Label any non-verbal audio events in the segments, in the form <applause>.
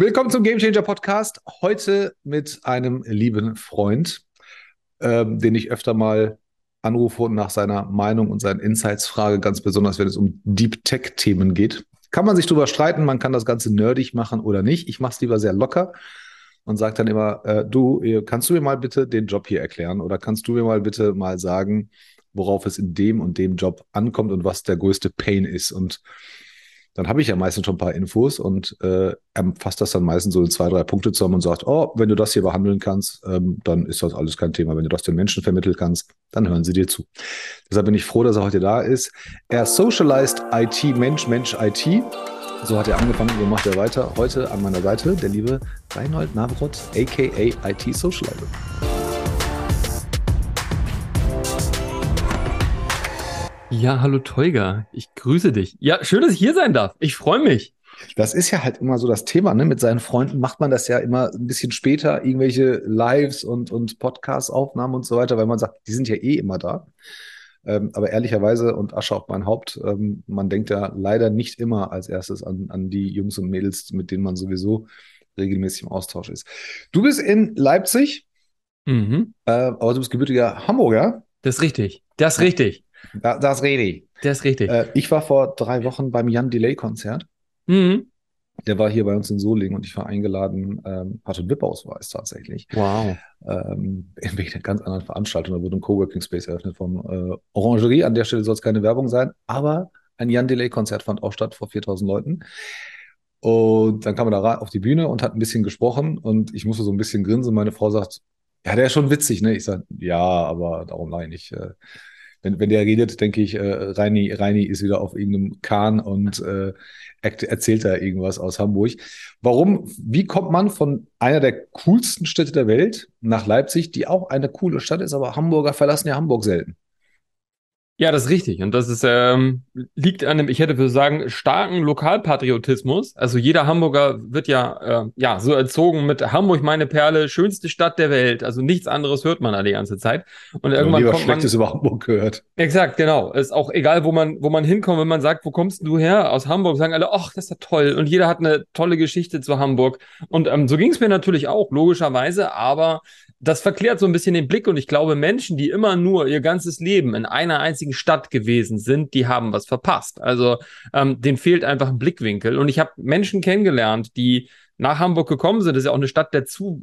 Willkommen zum Game Changer Podcast. Heute mit einem lieben Freund, ähm, den ich öfter mal anrufe und nach seiner Meinung und seinen Insights frage, ganz besonders wenn es um Deep Tech Themen geht. Kann man sich drüber streiten, man kann das Ganze nerdig machen oder nicht. Ich mache es lieber sehr locker und sage dann immer, äh, du, kannst du mir mal bitte den Job hier erklären oder kannst du mir mal bitte mal sagen, worauf es in dem und dem Job ankommt und was der größte Pain ist. Und dann habe ich ja meistens schon ein paar Infos und äh, er fasst das dann meistens so in zwei, drei Punkte zusammen und sagt, oh, wenn du das hier behandeln kannst, ähm, dann ist das alles kein Thema. Wenn du das den Menschen vermitteln kannst, dann hören sie dir zu. Deshalb bin ich froh, dass er heute da ist. Er socialized IT, Mensch, Mensch, IT. So hat er angefangen, so macht er weiter. Heute an meiner Seite der liebe Reinhold Navrot, aka IT Socializer. Ja, hallo Teuger, ich grüße dich. Ja, schön, dass ich hier sein darf. Ich freue mich. Das ist ja halt immer so das Thema, ne? Mit seinen Freunden macht man das ja immer ein bisschen später, irgendwelche Lives und, und Podcast-Aufnahmen und so weiter, weil man sagt, die sind ja eh immer da. Ähm, aber ehrlicherweise, und Asche auf mein Haupt, ähm, man denkt ja leider nicht immer als erstes an, an die Jungs und Mädels, mit denen man sowieso regelmäßig im Austausch ist. Du bist in Leipzig, mhm. äh, aber du bist gebürtiger Hamburger. Das ist richtig. Das ist richtig. Da, das rede ich. Das ist richtig. Äh, ich war vor drei Wochen beim Jan Delay-Konzert. Mhm. Der war hier bei uns in Solingen und ich war eingeladen, ähm, hatte einen VIP-Ausweis tatsächlich. Wow. Ähm, in einer ganz anderen Veranstaltung. Da wurde ein Coworking Space eröffnet vom äh, Orangerie. An der Stelle soll es keine Werbung sein, aber ein Jan Delay-Konzert fand auch statt vor 4000 Leuten. Und dann kam er da auf die Bühne und hat ein bisschen gesprochen und ich musste so ein bisschen grinsen. Meine Frau sagt, ja, der ist schon witzig, ne? Ich sage, ja, aber darum nein, ich äh, wenn, wenn der redet, denke ich, äh, Reini, Reini ist wieder auf irgendeinem Kahn und äh, erzählt da irgendwas aus Hamburg. Warum, wie kommt man von einer der coolsten Städte der Welt nach Leipzig, die auch eine coole Stadt ist, aber Hamburger verlassen ja Hamburg selten? Ja, das ist richtig. Und das ist, ähm, liegt an dem, ich hätte für sagen, starken Lokalpatriotismus. Also jeder Hamburger wird ja, äh, ja, so erzogen mit Hamburg meine Perle, schönste Stadt der Welt. Also nichts anderes hört man da die ganze Zeit. Und irgendwann ja, kommt Schlechtes man, über Hamburg gehört. Exakt, genau. Ist auch egal, wo man, wo man hinkommt, wenn man sagt, wo kommst du her? Aus Hamburg, sagen alle, ach, das ist ja toll. Und jeder hat eine tolle Geschichte zu Hamburg. Und ähm, so ging es mir natürlich auch, logischerweise. Aber das verklärt so ein bisschen den Blick und ich glaube, Menschen, die immer nur ihr ganzes Leben in einer einzigen Stadt gewesen sind, die haben was verpasst. Also ähm, denen fehlt einfach ein Blickwinkel. Und ich habe Menschen kennengelernt, die nach Hamburg gekommen sind. Das ist ja auch eine Stadt der zu,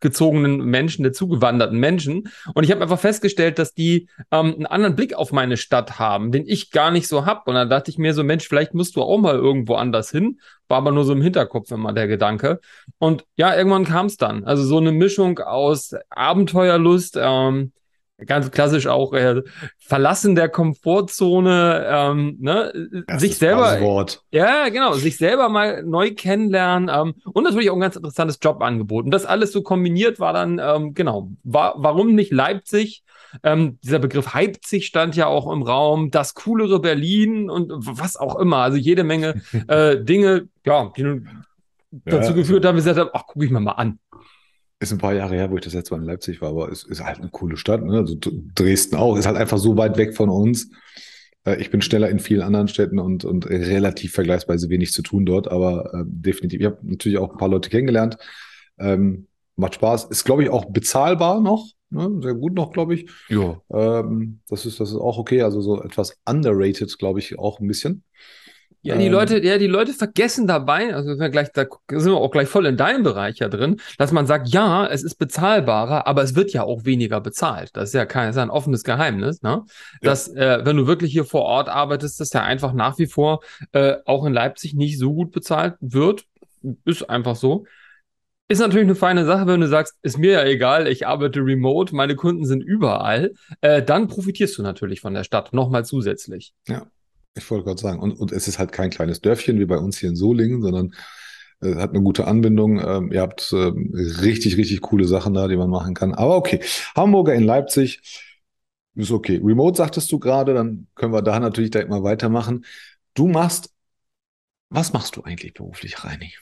gezogenen Menschen, der zugewanderten Menschen. Und ich habe einfach festgestellt, dass die ähm, einen anderen Blick auf meine Stadt haben, den ich gar nicht so hab. Und dann dachte ich mir so, Mensch, vielleicht musst du auch mal irgendwo anders hin. War aber nur so im Hinterkopf immer der Gedanke. Und ja, irgendwann kam es dann. Also so eine Mischung aus Abenteuerlust, ähm, ganz klassisch auch äh, Verlassen der Komfortzone, ähm, ne, das sich selber, Wort. ja genau, sich selber mal neu kennenlernen ähm, und natürlich auch ein ganz interessantes Jobangebot. Und das alles so kombiniert war dann ähm, genau, war, warum nicht Leipzig? Ähm, dieser Begriff Leipzig stand ja auch im Raum, das coolere Berlin und was auch immer. Also jede Menge <laughs> äh, Dinge, ja, die ja, dazu geführt haben, wir gesagt haben, ach, gucke ich mir mal an. Ist ein paar Jahre her, wo ich das letzte Mal in Leipzig war, aber es ist halt eine coole Stadt. Ne? Also Dresden auch, ist halt einfach so weit weg von uns. Äh, ich bin schneller in vielen anderen Städten und, und relativ vergleichsweise wenig zu tun dort, aber äh, definitiv. Ich habe natürlich auch ein paar Leute kennengelernt. Ähm, macht Spaß. Ist, glaube ich, auch bezahlbar noch. Ne? Sehr gut noch, glaube ich. Ja. Ähm, das, ist, das ist auch okay. Also so etwas underrated, glaube ich, auch ein bisschen. Ja, die ähm, Leute, ja, die Leute vergessen dabei, also wir gleich, da sind wir auch gleich voll in deinem Bereich ja drin, dass man sagt, ja, es ist bezahlbarer, aber es wird ja auch weniger bezahlt. Das ist ja kein, ist ja ein offenes Geheimnis, ne? Dass, ja. äh, wenn du wirklich hier vor Ort arbeitest, dass ja einfach nach wie vor äh, auch in Leipzig nicht so gut bezahlt wird. Ist einfach so. Ist natürlich eine feine Sache, wenn du sagst, ist mir ja egal, ich arbeite remote, meine Kunden sind überall, äh, dann profitierst du natürlich von der Stadt nochmal zusätzlich. Ja. Ich wollte gerade sagen, und, und es ist halt kein kleines Dörfchen wie bei uns hier in Solingen, sondern äh, hat eine gute Anbindung. Ähm, ihr habt ähm, richtig, richtig coole Sachen da, die man machen kann. Aber okay, Hamburger in Leipzig ist okay. Remote sagtest du gerade, dann können wir da natürlich direkt mal weitermachen. Du machst, was machst du eigentlich beruflich, Reini?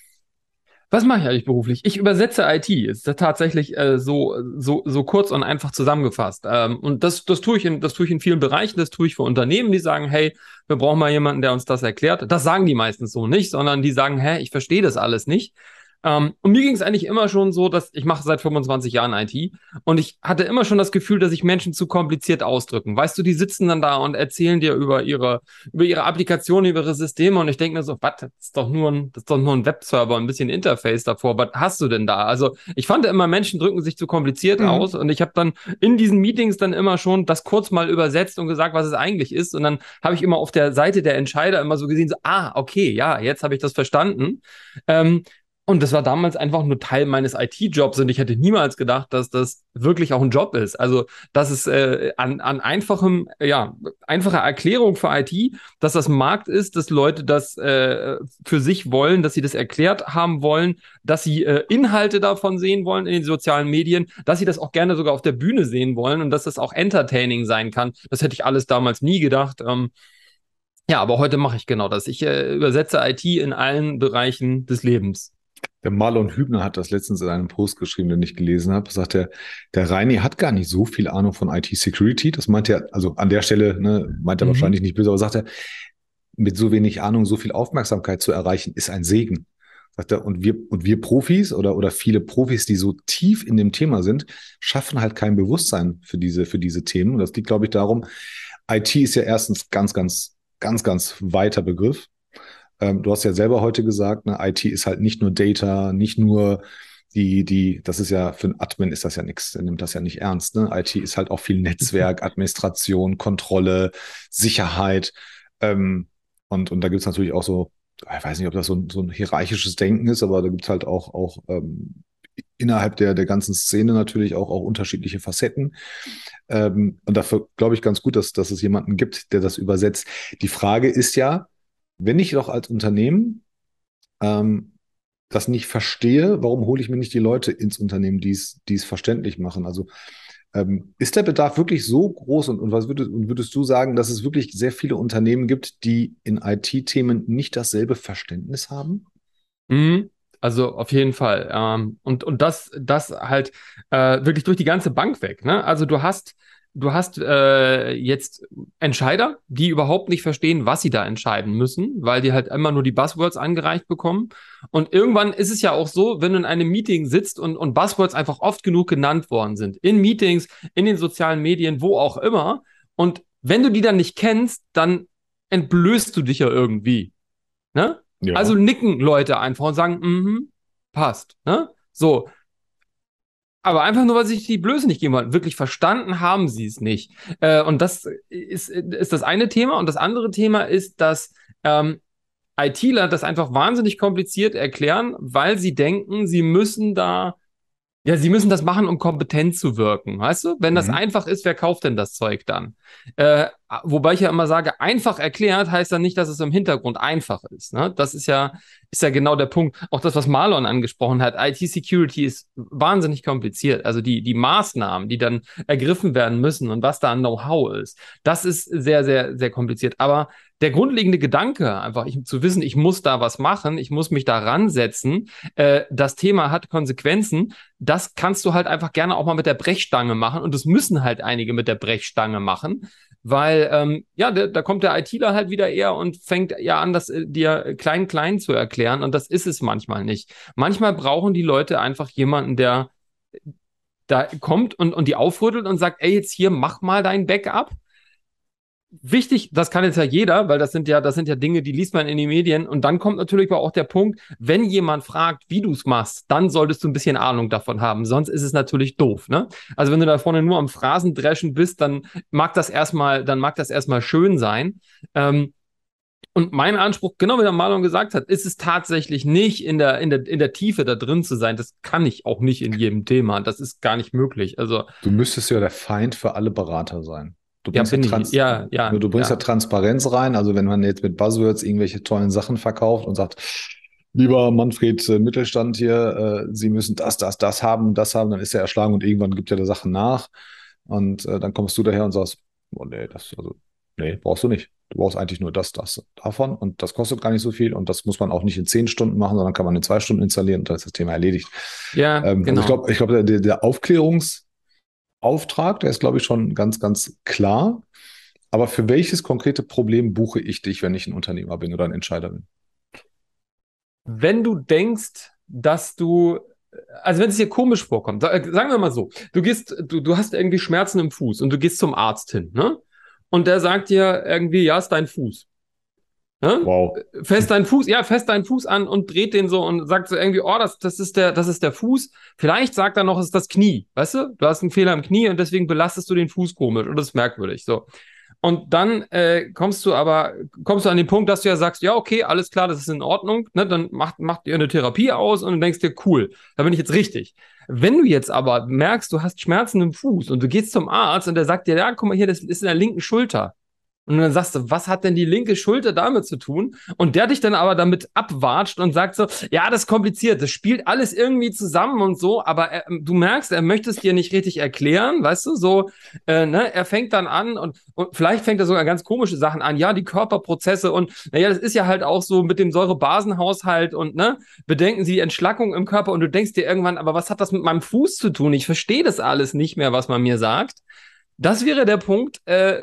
Was mache ich eigentlich beruflich? Ich übersetze IT. Ist tatsächlich äh, so, so, so kurz und einfach zusammengefasst. Ähm, und das, das tue ich in, das tue ich in vielen Bereichen. Das tue ich für Unternehmen, die sagen, hey, wir brauchen mal jemanden, der uns das erklärt. Das sagen die meistens so nicht, sondern die sagen, hä, ich verstehe das alles nicht. Ähm, und mir ging es eigentlich immer schon so, dass ich mache seit 25 Jahren IT und ich hatte immer schon das Gefühl, dass sich Menschen zu kompliziert ausdrücken. Weißt du, die sitzen dann da und erzählen dir über ihre, über ihre Applikation, über ihre Systeme und ich denke mir so, was, das ist doch nur ein, das ist doch nur ein Webserver, ein bisschen Interface davor. Was hast du denn da? Also ich fand immer, Menschen drücken sich zu kompliziert mhm. aus und ich habe dann in diesen Meetings dann immer schon das kurz mal übersetzt und gesagt, was es eigentlich ist. Und dann habe ich immer auf der Seite der Entscheider immer so gesehen, so, ah, okay, ja, jetzt habe ich das verstanden. Ähm, und das war damals einfach nur Teil meines IT-Jobs und ich hätte niemals gedacht, dass das wirklich auch ein Job ist. Also, dass es äh, an, an einfachem, ja, einfacher Erklärung für IT, dass das Markt ist, dass Leute das äh, für sich wollen, dass sie das erklärt haben wollen, dass sie äh, Inhalte davon sehen wollen in den sozialen Medien, dass sie das auch gerne sogar auf der Bühne sehen wollen und dass das auch entertaining sein kann. Das hätte ich alles damals nie gedacht. Ähm, ja, aber heute mache ich genau das. Ich äh, übersetze IT in allen Bereichen des Lebens. Der Marlon Hübner hat das letztens in einem Post geschrieben, den ich gelesen habe. Sagt er, der Reini hat gar nicht so viel Ahnung von IT-Security. Das meint er, also an der Stelle, ne, meint er mhm. wahrscheinlich nicht böse, aber sagt er, mit so wenig Ahnung so viel Aufmerksamkeit zu erreichen, ist ein Segen. Sagt er, und wir, und wir Profis oder, oder viele Profis, die so tief in dem Thema sind, schaffen halt kein Bewusstsein für diese, für diese Themen. Und das liegt, glaube ich, darum, IT ist ja erstens ganz, ganz, ganz, ganz weiter Begriff. Ähm, du hast ja selber heute gesagt, ne, IT ist halt nicht nur Data, nicht nur die, die, das ist ja für einen Admin ist das ja nichts, der nimmt das ja nicht ernst. Ne? IT ist halt auch viel <laughs> Netzwerk, Administration, Kontrolle, Sicherheit. Ähm, und, und da gibt's natürlich auch so, ich weiß nicht, ob das so ein, so ein hierarchisches Denken ist, aber da gibt's halt auch, auch ähm, innerhalb der, der ganzen Szene natürlich auch, auch unterschiedliche Facetten. Ähm, und dafür glaube ich ganz gut, dass, dass es jemanden gibt, der das übersetzt. Die Frage ist ja, wenn ich doch als Unternehmen ähm, das nicht verstehe, warum hole ich mir nicht die Leute ins Unternehmen, die es, verständlich machen? Also ähm, ist der Bedarf wirklich so groß und, und was würdest, und würdest du sagen, dass es wirklich sehr viele Unternehmen gibt, die in IT-Themen nicht dasselbe Verständnis haben? Mhm. Also auf jeden Fall. Ähm, und, und das, das halt äh, wirklich durch die ganze Bank weg. Ne? Also du hast du hast äh, jetzt Entscheider, die überhaupt nicht verstehen, was sie da entscheiden müssen, weil die halt immer nur die Buzzwords angereicht bekommen. Und irgendwann ist es ja auch so, wenn du in einem Meeting sitzt und, und Buzzwords einfach oft genug genannt worden sind, in Meetings, in den sozialen Medien, wo auch immer. Und wenn du die dann nicht kennst, dann entblößt du dich ja irgendwie. Ne? Ja. Also nicken Leute einfach und sagen, mhm, passt. Ne? So, aber einfach nur, weil sie sich die Blöße nicht geben wollen. Wirklich verstanden haben sie es nicht. Äh, und das ist, ist das eine Thema. Und das andere Thema ist, dass ähm, ITler das einfach wahnsinnig kompliziert erklären, weil sie denken, sie müssen da ja, sie müssen das machen, um kompetent zu wirken, weißt du? Wenn das mhm. einfach ist, wer kauft denn das Zeug dann? Äh, wobei ich ja immer sage, einfach erklärt heißt dann nicht, dass es im Hintergrund einfach ist. Ne? Das ist ja, ist ja genau der Punkt. Auch das, was Marlon angesprochen hat, IT-Security ist wahnsinnig kompliziert. Also die, die Maßnahmen, die dann ergriffen werden müssen und was da an Know-how ist, das ist sehr, sehr, sehr kompliziert. Aber der grundlegende Gedanke, einfach ich, zu wissen, ich muss da was machen, ich muss mich da ransetzen, äh, das Thema hat Konsequenzen, das kannst du halt einfach gerne auch mal mit der Brechstange machen und das müssen halt einige mit der Brechstange machen, weil ähm, ja, da, da kommt der ITler halt wieder eher und fängt ja an, das äh, dir klein klein zu erklären und das ist es manchmal nicht. Manchmal brauchen die Leute einfach jemanden, der da kommt und, und die aufrüttelt und sagt, ey, jetzt hier, mach mal dein Backup wichtig, das kann jetzt ja jeder, weil das sind ja, das sind ja Dinge, die liest man in den Medien. Und dann kommt natürlich auch der Punkt, wenn jemand fragt, wie du es machst, dann solltest du ein bisschen Ahnung davon haben. Sonst ist es natürlich doof, ne? Also wenn du da vorne nur am Phrasendreschen bist, dann mag das erstmal, dann mag das erstmal schön sein. Ähm, und mein Anspruch, genau wie der Marlon gesagt hat, ist es tatsächlich nicht in der, in der, in der Tiefe da drin zu sein. Das kann ich auch nicht in jedem Thema. Das ist gar nicht möglich. Also. Du müsstest ja der Feind für alle Berater sein. Du bringst, ja, ja, Trans ja, ja, du bringst ja. Transparenz rein. Also wenn man jetzt mit Buzzwords irgendwelche tollen Sachen verkauft und sagt, lieber Manfred äh, Mittelstand hier, äh, Sie müssen das, das, das haben, das haben, dann ist er erschlagen und irgendwann gibt er der Sachen nach. Und äh, dann kommst du daher und sagst, oh nee, das, also, nee, brauchst du nicht. Du brauchst eigentlich nur das, das davon und das kostet gar nicht so viel und das muss man auch nicht in zehn Stunden machen, sondern kann man in zwei Stunden installieren und dann ist das Thema erledigt. Ja, ähm, genau. Also ich glaube, ich glaub, der, der Aufklärungs- Auftrag, der ist, glaube ich, schon ganz, ganz klar. Aber für welches konkrete Problem buche ich dich, wenn ich ein Unternehmer bin oder ein Entscheider bin? Wenn du denkst, dass du, also wenn es dir komisch vorkommt, sagen wir mal so, du gehst, du, du hast irgendwie Schmerzen im Fuß und du gehst zum Arzt hin, ne? Und der sagt dir irgendwie, ja, ist dein Fuß. Ne? Wow. Fest deinen Fuß, ja, fest deinen Fuß an und dreht den so und sagt so irgendwie, oh, das, das ist der, das ist der Fuß. Vielleicht sagt er noch, es ist das Knie. Weißt du? Du hast einen Fehler im Knie und deswegen belastest du den Fuß komisch und das ist merkwürdig. So. Und dann äh, kommst du aber, kommst du an den Punkt, dass du ja sagst, ja, okay, alles klar, das ist in Ordnung, ne? Dann macht, macht ihr eine Therapie aus und du denkst dir, cool, da bin ich jetzt richtig. Wenn du jetzt aber merkst, du hast Schmerzen im Fuß und du gehst zum Arzt und der sagt dir, ja, guck mal hier, das ist in der linken Schulter. Und dann sagst du, was hat denn die linke Schulter damit zu tun? Und der dich dann aber damit abwatscht und sagt so, ja, das ist kompliziert, das spielt alles irgendwie zusammen und so, aber er, du merkst, er möchte es dir nicht richtig erklären, weißt du, so, äh, ne, er fängt dann an und, und vielleicht fängt er sogar ganz komische Sachen an, ja, die Körperprozesse und, naja, das ist ja halt auch so mit dem Säurebasenhaushalt und, ne, bedenken Sie die Entschlackung im Körper und du denkst dir irgendwann, aber was hat das mit meinem Fuß zu tun? Ich verstehe das alles nicht mehr, was man mir sagt. Das wäre der Punkt, äh,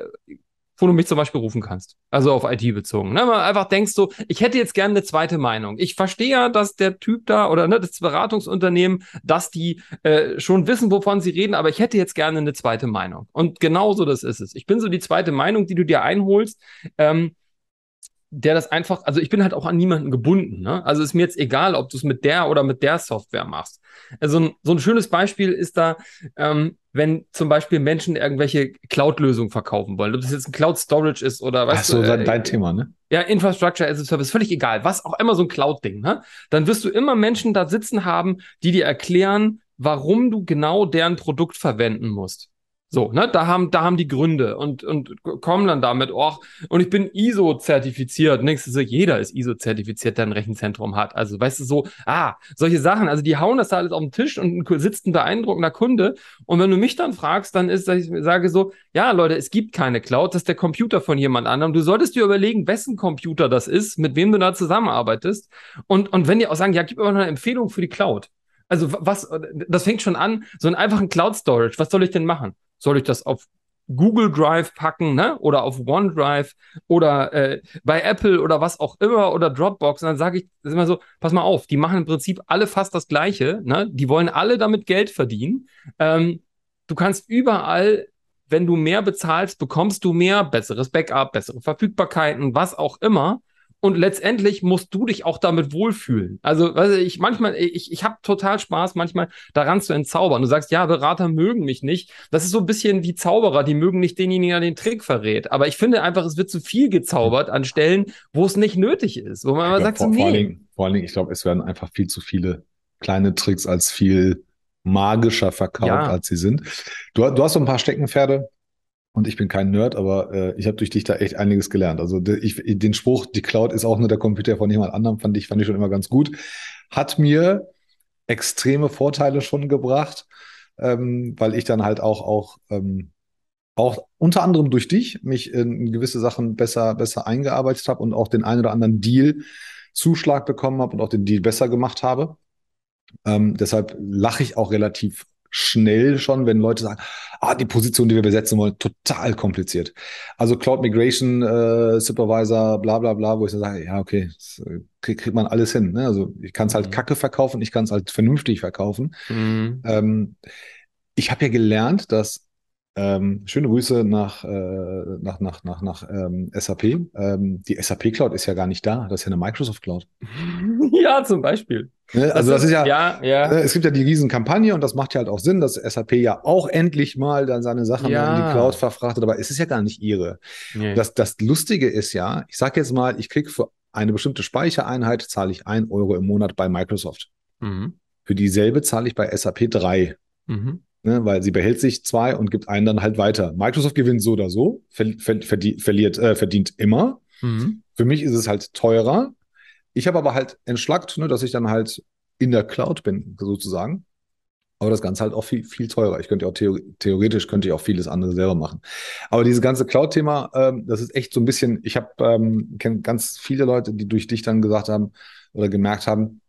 wo du mich zum Beispiel rufen kannst. Also auf IT bezogen. Ne? Man einfach denkst so, ich hätte jetzt gerne eine zweite Meinung. Ich verstehe ja, dass der Typ da oder ne, das Beratungsunternehmen, dass die äh, schon wissen, wovon sie reden, aber ich hätte jetzt gerne eine zweite Meinung. Und genauso das ist es. Ich bin so die zweite Meinung, die du dir einholst. Ähm, der das einfach, also ich bin halt auch an niemanden gebunden. Ne? Also ist mir jetzt egal, ob du es mit der oder mit der Software machst. Also ein, so ein schönes Beispiel ist da, ähm, wenn zum Beispiel Menschen irgendwelche Cloud-Lösungen verkaufen wollen, ob das jetzt ein Cloud-Storage ist oder was. Ach so, du, äh, dein Thema, ne? Ja, Infrastructure as a Service, völlig egal, was auch immer so ein Cloud-Ding, ne? Dann wirst du immer Menschen da sitzen haben, die dir erklären, warum du genau deren Produkt verwenden musst. So, ne, da haben, da haben die Gründe und, und kommen dann damit, oh, und ich bin ISO-zertifiziert. Nächstes so, jeder ist ISO-zertifiziert, der ein Rechenzentrum hat. Also, weißt du, so, ah, solche Sachen, also die hauen das da alles auf den Tisch und sitzt ein beeindruckender Kunde. Und wenn du mich dann fragst, dann ist, dass ich sage so, ja, Leute, es gibt keine Cloud, das ist der Computer von jemand anderem. Du solltest dir überlegen, wessen Computer das ist, mit wem du da zusammenarbeitest. Und, und wenn die auch sagen, ja, gib mir mal eine Empfehlung für die Cloud. Also was, das fängt schon an, so einen einfachen Cloud Storage. Was soll ich denn machen? Soll ich das auf Google Drive packen, ne? Oder auf OneDrive oder äh, bei Apple oder was auch immer oder Dropbox. Und dann sage ich, das ist immer so, pass mal auf, die machen im Prinzip alle fast das Gleiche, ne? Die wollen alle damit Geld verdienen. Ähm, du kannst überall, wenn du mehr bezahlst, bekommst du mehr, besseres Backup, bessere Verfügbarkeiten, was auch immer und letztendlich musst du dich auch damit wohlfühlen. Also, weiß ich, manchmal, ich, ich habe total Spaß, manchmal daran zu entzaubern. Du sagst, ja, Berater mögen mich nicht. Das ist so ein bisschen wie Zauberer, die mögen nicht denjenigen, der den Trick verrät. Aber ich finde einfach, es wird zu viel gezaubert an Stellen, wo es nicht nötig ist, wo man immer sagt, vor, so, nee. Vor allen, Dingen, vor allen Dingen, ich glaube, es werden einfach viel zu viele kleine Tricks als viel magischer verkauft, ja. als sie sind. Du, du hast so ein paar Steckenpferde, und ich bin kein Nerd, aber äh, ich habe durch dich da echt einiges gelernt. Also ich, den Spruch, die Cloud ist auch nur der Computer von jemand anderem, fand ich, fand ich schon immer ganz gut. Hat mir extreme Vorteile schon gebracht, ähm, weil ich dann halt auch, auch, ähm, auch unter anderem durch dich mich in gewisse Sachen besser, besser eingearbeitet habe und auch den einen oder anderen Deal Zuschlag bekommen habe und auch den Deal besser gemacht habe. Ähm, deshalb lache ich auch relativ schnell schon, wenn Leute sagen, ah, die Position, die wir besetzen wollen, total kompliziert. Also Cloud Migration äh, Supervisor, bla bla bla, wo ich so sage, ja, okay, das äh, kriegt, kriegt man alles hin. Ne? Also ich kann es halt mhm. kacke verkaufen, ich kann es halt vernünftig verkaufen. Mhm. Ähm, ich habe ja gelernt, dass ähm, schöne Grüße nach, äh, nach, nach, nach, nach ähm, SAP. Ähm, die SAP Cloud ist ja gar nicht da. Das ist ja eine Microsoft Cloud. <laughs> ja, zum Beispiel. Ne? Also das, das ist, ja, ja, ja. Ne, es gibt ja die Riesenkampagne und das macht ja halt auch Sinn, dass SAP ja auch endlich mal dann seine Sachen ja. in die Cloud verfrachtet, aber es ist ja gar nicht ihre. Nee. Das, das Lustige ist ja, ich sage jetzt mal, ich kriege für eine bestimmte Speichereinheit zahle ich ein Euro im Monat bei Microsoft. Mhm. Für dieselbe zahle ich bei SAP drei. Mhm ne, weil sie behält sich zwei und gibt einen dann halt weiter. Microsoft gewinnt so oder so, ver ver verliert, äh, verdient immer. Mhm. Für mich ist es halt teurer. Ich habe aber halt entschlackt, ne, dass ich dann halt in der Cloud bin, sozusagen. Aber das Ganze halt auch viel, viel teurer. Ich könnte auch theoretisch könnte ich auch vieles andere selber machen. Aber dieses ganze Cloud-Thema, ähm, das ist echt so ein bisschen, ich habe ähm, kenne ganz viele Leute, die durch dich dann gesagt haben oder gemerkt haben,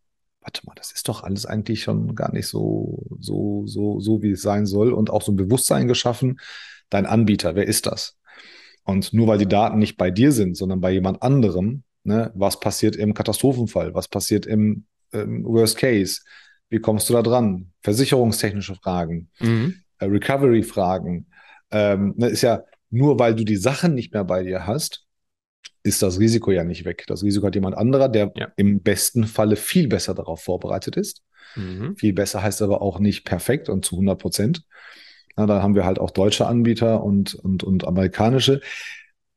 warte mal, das ist doch alles eigentlich schon gar nicht so, so, so, so, wie es sein soll und auch so ein Bewusstsein geschaffen. Dein Anbieter, wer ist das? Und nur weil die Daten nicht bei dir sind, sondern bei jemand anderem, ne, was passiert im Katastrophenfall? Was passiert im ähm, Worst Case? Wie kommst du da dran? Versicherungstechnische Fragen, mhm. äh, Recovery-Fragen. Ähm, ne, ist ja nur, weil du die Sachen nicht mehr bei dir hast, ist das Risiko ja nicht weg. Das Risiko hat jemand anderer, der ja. im besten Falle viel besser darauf vorbereitet ist. Mhm. Viel besser heißt aber auch nicht perfekt und zu 100 Prozent. Ja, da haben wir halt auch deutsche Anbieter und, und, und amerikanische.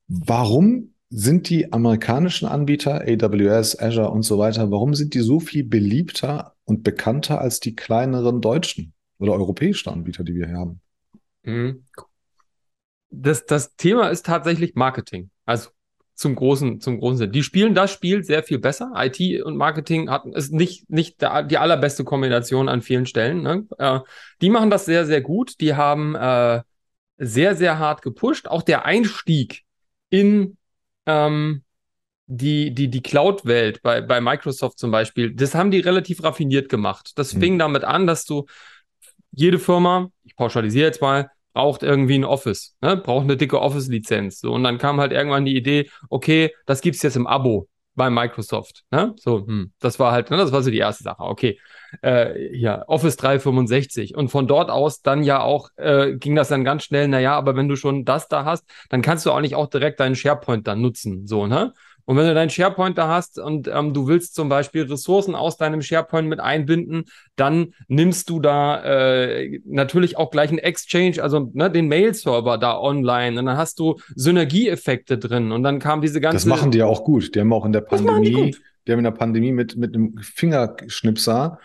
Warum sind die amerikanischen Anbieter, AWS, Azure und so weiter, warum sind die so viel beliebter und bekannter als die kleineren deutschen oder europäischen Anbieter, die wir hier haben? Mhm. Das, das Thema ist tatsächlich Marketing. Also zum großen, zum großen Sinn. Die spielen das Spiel sehr viel besser. IT und Marketing hat, ist nicht, nicht die allerbeste Kombination an vielen Stellen. Ne? Äh, die machen das sehr, sehr gut. Die haben äh, sehr, sehr hart gepusht. Auch der Einstieg in ähm, die, die, die Cloud-Welt bei, bei Microsoft zum Beispiel, das haben die relativ raffiniert gemacht. Das hm. fing damit an, dass du jede Firma, ich pauschalisiere jetzt mal, braucht irgendwie ein Office, ne? braucht eine dicke Office-Lizenz. So, und dann kam halt irgendwann die Idee, okay, das gibt's jetzt im Abo bei Microsoft. Ne? So, hm, das war halt, ne, das war so die erste Sache. Okay, äh, ja, Office 365. Und von dort aus dann ja auch äh, ging das dann ganz schnell, naja, aber wenn du schon das da hast, dann kannst du auch nicht auch direkt deinen SharePoint dann nutzen. So, ne? Und wenn du deinen SharePoint da hast und ähm, du willst zum Beispiel Ressourcen aus deinem SharePoint mit einbinden, dann nimmst du da äh, natürlich auch gleich einen Exchange, also ne, den Mail-Server da online und dann hast du Synergieeffekte drin und dann kam diese ganze. Das machen die ja auch gut. Die haben auch in der Pandemie, die, die, haben in der Pandemie mit, mit einem Fingerschnipser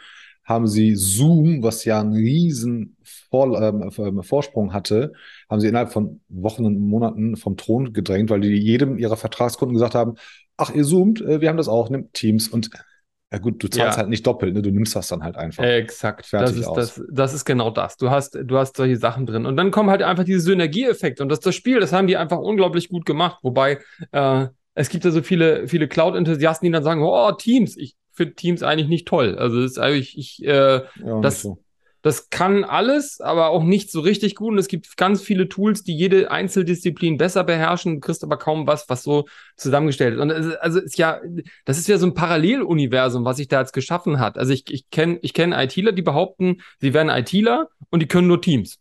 haben sie Zoom, was ja einen riesen Vor ähm, ähm, Vorsprung hatte, haben sie innerhalb von Wochen und Monaten vom Thron gedrängt, weil die jedem ihrer Vertragskunden gesagt haben, ach, ihr zoomt, äh, wir haben das auch, nimmt Teams und ja gut, du zahlst ja. halt nicht doppelt, ne? du nimmst das dann halt einfach. Exakt, Fertig das ist, aus. Das, das ist genau das. Du hast, du hast solche Sachen drin. Und dann kommen halt einfach diese Synergieeffekte. Und das, das Spiel, das haben die einfach unglaublich gut gemacht. Wobei, äh, es gibt ja so viele, viele Cloud-Enthusiasten, die dann sagen, oh, Teams, ich finde Teams eigentlich nicht toll. Also das ist eigentlich, ich, äh, ja, das, so. Das kann alles, aber auch nicht so richtig gut. Und es gibt ganz viele Tools, die jede Einzeldisziplin besser beherrschen. Du kriegst aber kaum was, was so zusammengestellt ist. Und also ist ja, das ist ja so ein Paralleluniversum, was sich da jetzt geschaffen hat. Also ich, ich kenne ich kenn ITler, die behaupten, sie wären ITler und die können nur Teams.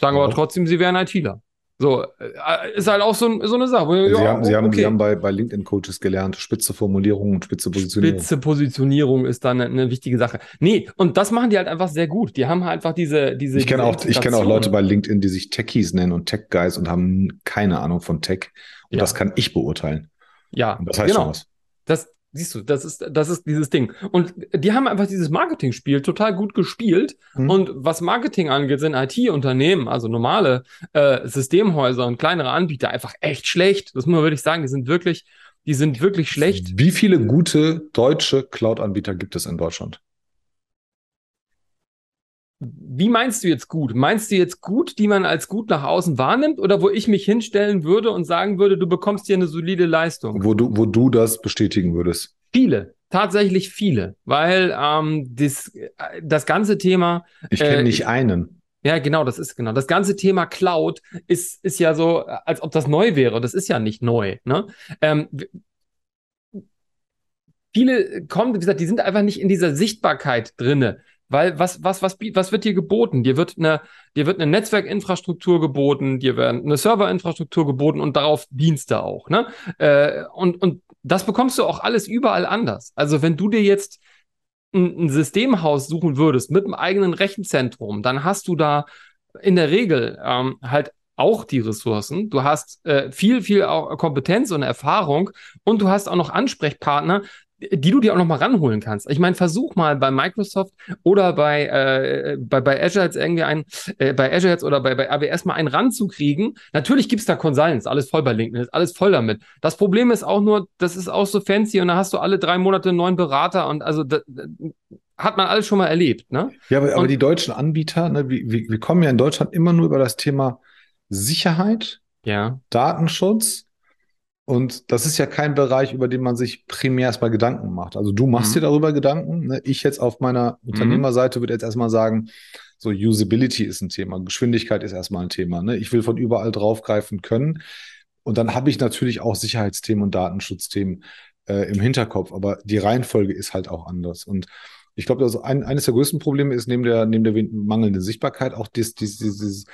Sagen aber trotzdem, sie wären ITler. So, äh, ist halt auch so, so eine Sache. Sie, ja, haben, Sie, haben, Sie haben bei, bei LinkedIn-Coaches gelernt, spitze Formulierung und spitze Positionierung. Spitze Positionierung ist dann eine, eine, wichtige Sache. Nee, und das machen die halt einfach sehr gut. Die haben halt einfach diese. diese ich kenne auch, kenn auch Leute bei LinkedIn, die sich Techies nennen und Tech-Guys und haben keine Ahnung von Tech. Und ja. das kann ich beurteilen. Ja, und das heißt genau. schon was. Das, Siehst du, das ist, das ist dieses Ding. Und die haben einfach dieses Marketing-Spiel total gut gespielt. Mhm. Und was Marketing angeht, sind IT-Unternehmen, also normale äh, Systemhäuser und kleinere Anbieter einfach echt schlecht. Das muss man wirklich sagen. Die sind wirklich, die sind wirklich schlecht. Wie viele gute deutsche Cloud-Anbieter gibt es in Deutschland? Wie meinst du jetzt gut? Meinst du jetzt gut, die man als gut nach außen wahrnimmt oder wo ich mich hinstellen würde und sagen würde, du bekommst hier eine solide Leistung? Wo du, wo du das bestätigen würdest? Viele, tatsächlich viele, weil ähm, das, das ganze Thema. Ich kenne äh, nicht einen. Ja, genau, das ist genau. Das ganze Thema Cloud ist, ist ja so, als ob das neu wäre. Das ist ja nicht neu. Ne? Ähm, viele kommen, wie gesagt, die sind einfach nicht in dieser Sichtbarkeit drinne. Weil was, was, was, was wird dir geboten? Dir wird eine, dir wird eine Netzwerkinfrastruktur geboten, dir wird eine Serverinfrastruktur geboten und darauf Dienste auch. Ne? Äh, und, und das bekommst du auch alles überall anders. Also wenn du dir jetzt ein, ein Systemhaus suchen würdest mit einem eigenen Rechenzentrum, dann hast du da in der Regel ähm, halt auch die Ressourcen. Du hast äh, viel, viel Kompetenz und Erfahrung und du hast auch noch Ansprechpartner, die du dir auch noch mal ranholen kannst. Ich meine, versuch mal bei Microsoft oder bei, äh, bei, bei Azure jetzt irgendwie ein, äh, bei Azure jetzt oder bei, bei AWS mal einen ranzukriegen. Natürlich gibt's da Consultants, alles voll bei LinkedIn, ist alles voll damit. Das Problem ist auch nur, das ist auch so fancy und da hast du alle drei Monate einen neuen Berater und also das, hat man alles schon mal erlebt, ne? Ja, aber, aber die deutschen Anbieter, ne, wir, wir kommen ja in Deutschland immer nur über das Thema Sicherheit, ja. Datenschutz und das ist ja kein Bereich, über den man sich primär erstmal Gedanken macht. Also du machst mhm. dir darüber Gedanken. Ne? Ich jetzt auf meiner mhm. Unternehmerseite würde jetzt erstmal sagen, so Usability ist ein Thema, Geschwindigkeit ist erstmal ein Thema. Ne? Ich will von überall draufgreifen können. Und dann habe ich natürlich auch Sicherheitsthemen und Datenschutzthemen. äh, im Hinterkopf, aber die Reihenfolge ist halt auch anders. Und ich glaube, also ein, eines der größten Probleme ist neben der, neben der mangelnden Sichtbarkeit auch dieses, dieses, dieses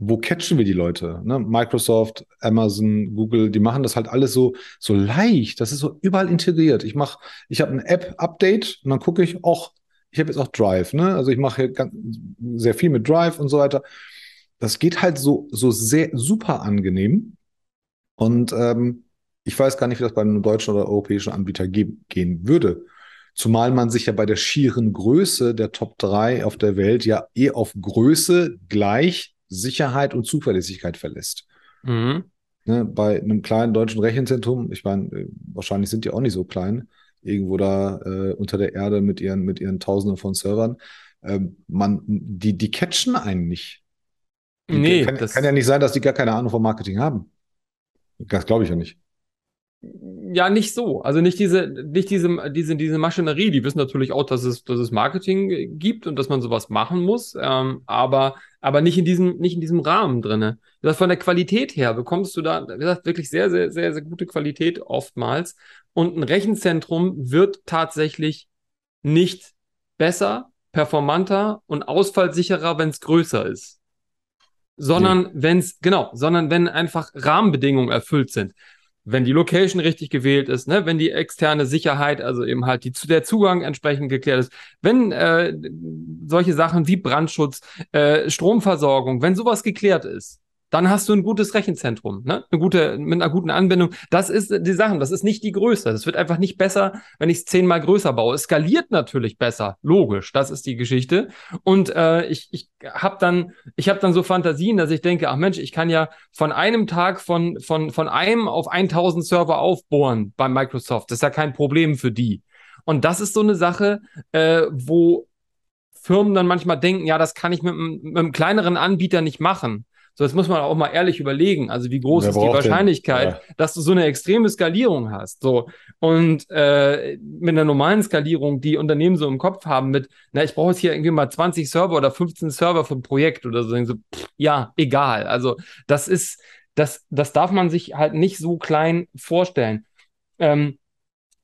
wo catchen wir die Leute? Ne? Microsoft, Amazon, Google, die machen das halt alles so, so leicht. Das ist so überall integriert. Ich mache, ich habe ein App-Update und dann gucke ich, auch, ich habe jetzt auch Drive, ne? Also ich mache sehr viel mit Drive und so weiter. Das geht halt so, so sehr super angenehm. Und ähm, ich weiß gar nicht, wie das bei einem deutschen oder europäischen Anbieter ge gehen würde. Zumal man sich ja bei der schieren Größe der Top 3 auf der Welt ja eh auf Größe gleich Sicherheit und Zuverlässigkeit verlässt. Mhm. Ne, bei einem kleinen deutschen Rechenzentrum, ich meine, äh, wahrscheinlich sind die auch nicht so klein, irgendwo da äh, unter der Erde mit ihren, mit ihren Tausenden von Servern, ähm, man, die, die catchen einen nicht. Die nee, kann, das kann ja nicht sein, dass die gar keine Ahnung vom Marketing haben. Das glaube ich ja nicht ja, nicht so. Also nicht diese, nicht diese, diese, diese Maschinerie. Die wissen natürlich auch, dass es, dass es Marketing gibt und dass man sowas machen muss, ähm, aber, aber nicht in diesem, nicht in diesem Rahmen drinne. Das von der Qualität her bekommst du da, wie gesagt, wirklich sehr, sehr, sehr, sehr gute Qualität oftmals. Und ein Rechenzentrum wird tatsächlich nicht besser, performanter und ausfallsicherer, wenn es größer ist sondern ja. wenn es, genau, sondern wenn einfach Rahmenbedingungen erfüllt sind wenn die Location richtig gewählt ist, ne, wenn die externe Sicherheit, also eben halt die, der Zugang entsprechend geklärt ist, wenn äh, solche Sachen wie Brandschutz, äh, Stromversorgung, wenn sowas geklärt ist, dann hast du ein gutes Rechenzentrum, ne? Eine gute, mit einer guten Anbindung. Das ist die Sachen, das ist nicht die Größe. Das wird einfach nicht besser, wenn ich es zehnmal größer baue. Es skaliert natürlich besser, logisch, das ist die Geschichte. Und äh, ich, ich habe dann, ich habe dann so Fantasien, dass ich denke, ach Mensch, ich kann ja von einem Tag von, von, von einem auf 1000 Server aufbohren bei Microsoft. Das ist ja kein Problem für die. Und das ist so eine Sache, äh, wo Firmen dann manchmal denken, ja, das kann ich mit, mit einem kleineren Anbieter nicht machen. So, das muss man auch mal ehrlich überlegen. Also, wie groß Wer ist die Wahrscheinlichkeit, ja. dass du so eine extreme Skalierung hast? So. Und äh, mit einer normalen Skalierung, die Unternehmen so im Kopf haben, mit, na, ich brauche jetzt hier irgendwie mal 20 Server oder 15 Server für ein Projekt oder so, so pff, ja, egal. Also, das ist, das, das darf man sich halt nicht so klein vorstellen. Ähm,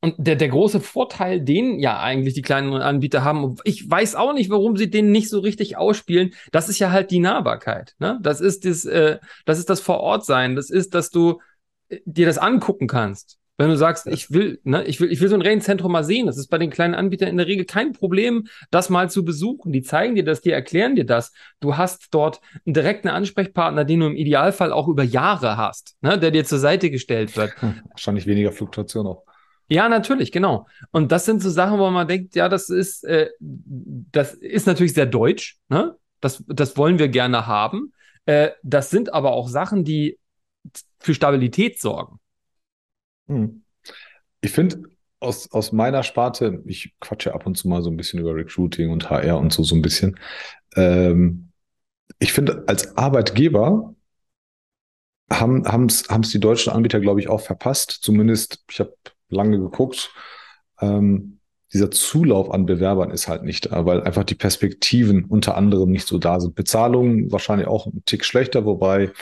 und der, der große Vorteil, den ja eigentlich die kleineren Anbieter haben, ich weiß auch nicht, warum sie den nicht so richtig ausspielen, das ist ja halt die Nahbarkeit. Ne? Das ist das, äh, das ist das Vorortsein. Das ist, dass du äh, dir das angucken kannst. Wenn du sagst, ich will, ne, ich will, ich will so ein Rechenzentrum mal sehen, das ist bei den kleinen Anbietern in der Regel kein Problem, das mal zu besuchen. Die zeigen dir das, die erklären dir das. Du hast dort einen direkten Ansprechpartner, den du im Idealfall auch über Jahre hast, ne, der dir zur Seite gestellt wird. Hm, wahrscheinlich weniger Fluktuation auch. Ja, natürlich, genau. Und das sind so Sachen, wo man denkt, ja, das ist, äh, das ist natürlich sehr deutsch, ne? Das, das wollen wir gerne haben. Äh, das sind aber auch Sachen, die für Stabilität sorgen. Hm. Ich finde, aus, aus meiner Sparte, ich quatsche ab und zu mal so ein bisschen über Recruiting und HR und so, so ein bisschen. Ähm, ich finde, als Arbeitgeber haben es die deutschen Anbieter, glaube ich, auch verpasst. Zumindest, ich habe lange geguckt. Ähm, dieser Zulauf an Bewerbern ist halt nicht da, weil einfach die Perspektiven unter anderem nicht so da sind. Bezahlung wahrscheinlich auch ein Tick schlechter, wobei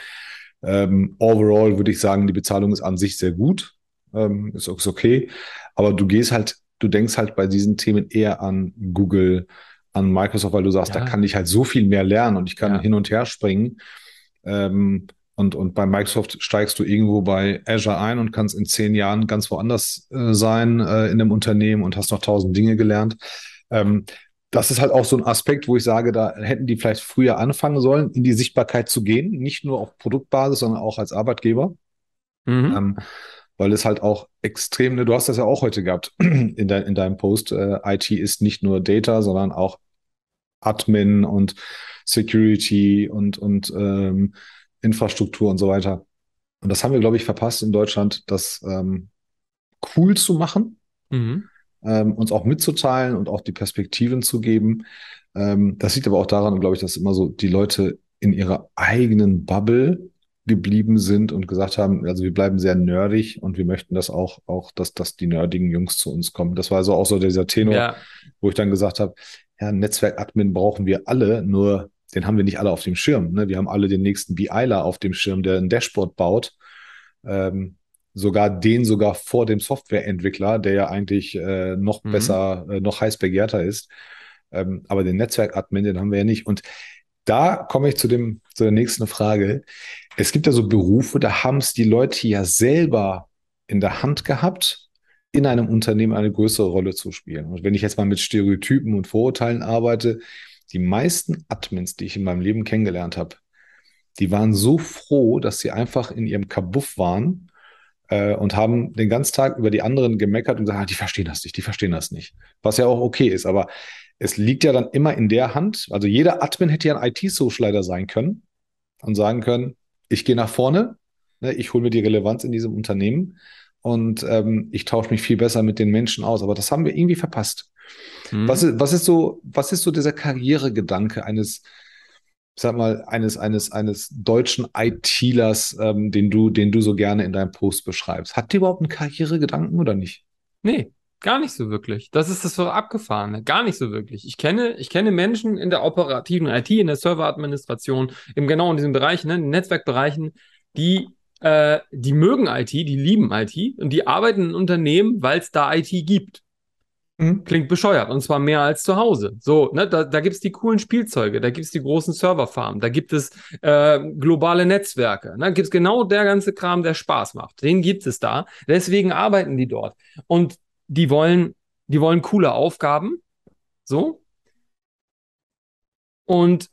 ähm, overall würde ich sagen, die Bezahlung ist an sich sehr gut, ähm, ist, ist okay. Aber du gehst halt, du denkst halt bei diesen Themen eher an Google, an Microsoft, weil du sagst, ja. da kann ich halt so viel mehr lernen und ich kann ja. hin und her springen. Ähm, und, und bei Microsoft steigst du irgendwo bei Azure ein und kannst in zehn Jahren ganz woanders äh, sein äh, in einem Unternehmen und hast noch tausend Dinge gelernt. Ähm, das ist halt auch so ein Aspekt, wo ich sage, da hätten die vielleicht früher anfangen sollen, in die Sichtbarkeit zu gehen, nicht nur auf Produktbasis, sondern auch als Arbeitgeber. Mhm. Ähm, weil es halt auch extrem, ne, du hast das ja auch heute gehabt <clears throat> in, de, in deinem Post, äh, IT ist nicht nur Data, sondern auch Admin und Security und, und ähm, Infrastruktur und so weiter. Und das haben wir, glaube ich, verpasst in Deutschland, das ähm, cool zu machen, mhm. ähm, uns auch mitzuteilen und auch die Perspektiven zu geben. Ähm, das liegt aber auch daran, glaube ich, dass immer so die Leute in ihrer eigenen Bubble geblieben sind und gesagt haben, also wir bleiben sehr nerdig und wir möchten das auch, auch, dass, dass die nerdigen Jungs zu uns kommen. Das war so auch so dieser Tenor, ja. wo ich dann gesagt habe, ja, Netzwerk-Admin brauchen wir alle, nur den haben wir nicht alle auf dem Schirm. Ne? Wir haben alle den nächsten BIler auf dem Schirm, der ein Dashboard baut. Ähm, sogar den sogar vor dem Softwareentwickler, der ja eigentlich äh, noch mhm. besser, äh, noch heiß begehrter ist. Ähm, aber den Netzwerkadmin, den haben wir ja nicht. Und da komme ich zu dem, zu der nächsten Frage. Es gibt ja so Berufe, da haben es die Leute ja selber in der Hand gehabt, in einem Unternehmen eine größere Rolle zu spielen. Und wenn ich jetzt mal mit Stereotypen und Vorurteilen arbeite, die meisten Admins, die ich in meinem Leben kennengelernt habe, die waren so froh, dass sie einfach in ihrem Kabuff waren äh, und haben den ganzen Tag über die anderen gemeckert und gesagt, ah, die verstehen das nicht, die verstehen das nicht. Was ja auch okay ist, aber es liegt ja dann immer in der Hand, also jeder Admin hätte ja ein IT-Socializer sein können und sagen können, ich gehe nach vorne, ne, ich hole mir die Relevanz in diesem Unternehmen und ähm, ich tausche mich viel besser mit den Menschen aus. Aber das haben wir irgendwie verpasst. Mhm. Was, ist, was ist so, was ist so dieser Karrieregedanke eines, sag mal, eines, eines, eines deutschen ITlers, ähm, den du, den du so gerne in deinem Post beschreibst? Hat die überhaupt einen Karrieregedanken oder nicht? Nee, Gar nicht so wirklich. Das ist das so Abgefahrene. Gar nicht so wirklich. Ich kenne, ich kenne Menschen in der operativen IT, in der Serveradministration, im genau in diesem Bereich, ne, in den Netzwerkbereichen, die, äh, die mögen IT, die lieben IT und die arbeiten in Unternehmen, weil es da IT gibt. Mhm. Klingt bescheuert und zwar mehr als zu Hause. So, ne, da, da gibt es die coolen Spielzeuge, da gibt es die großen Serverfarmen, da gibt es äh, globale Netzwerke, ne, da gibt es genau der ganze Kram, der Spaß macht. Den gibt es da. Deswegen arbeiten die dort. Und die wollen, die wollen coole Aufgaben, so. Und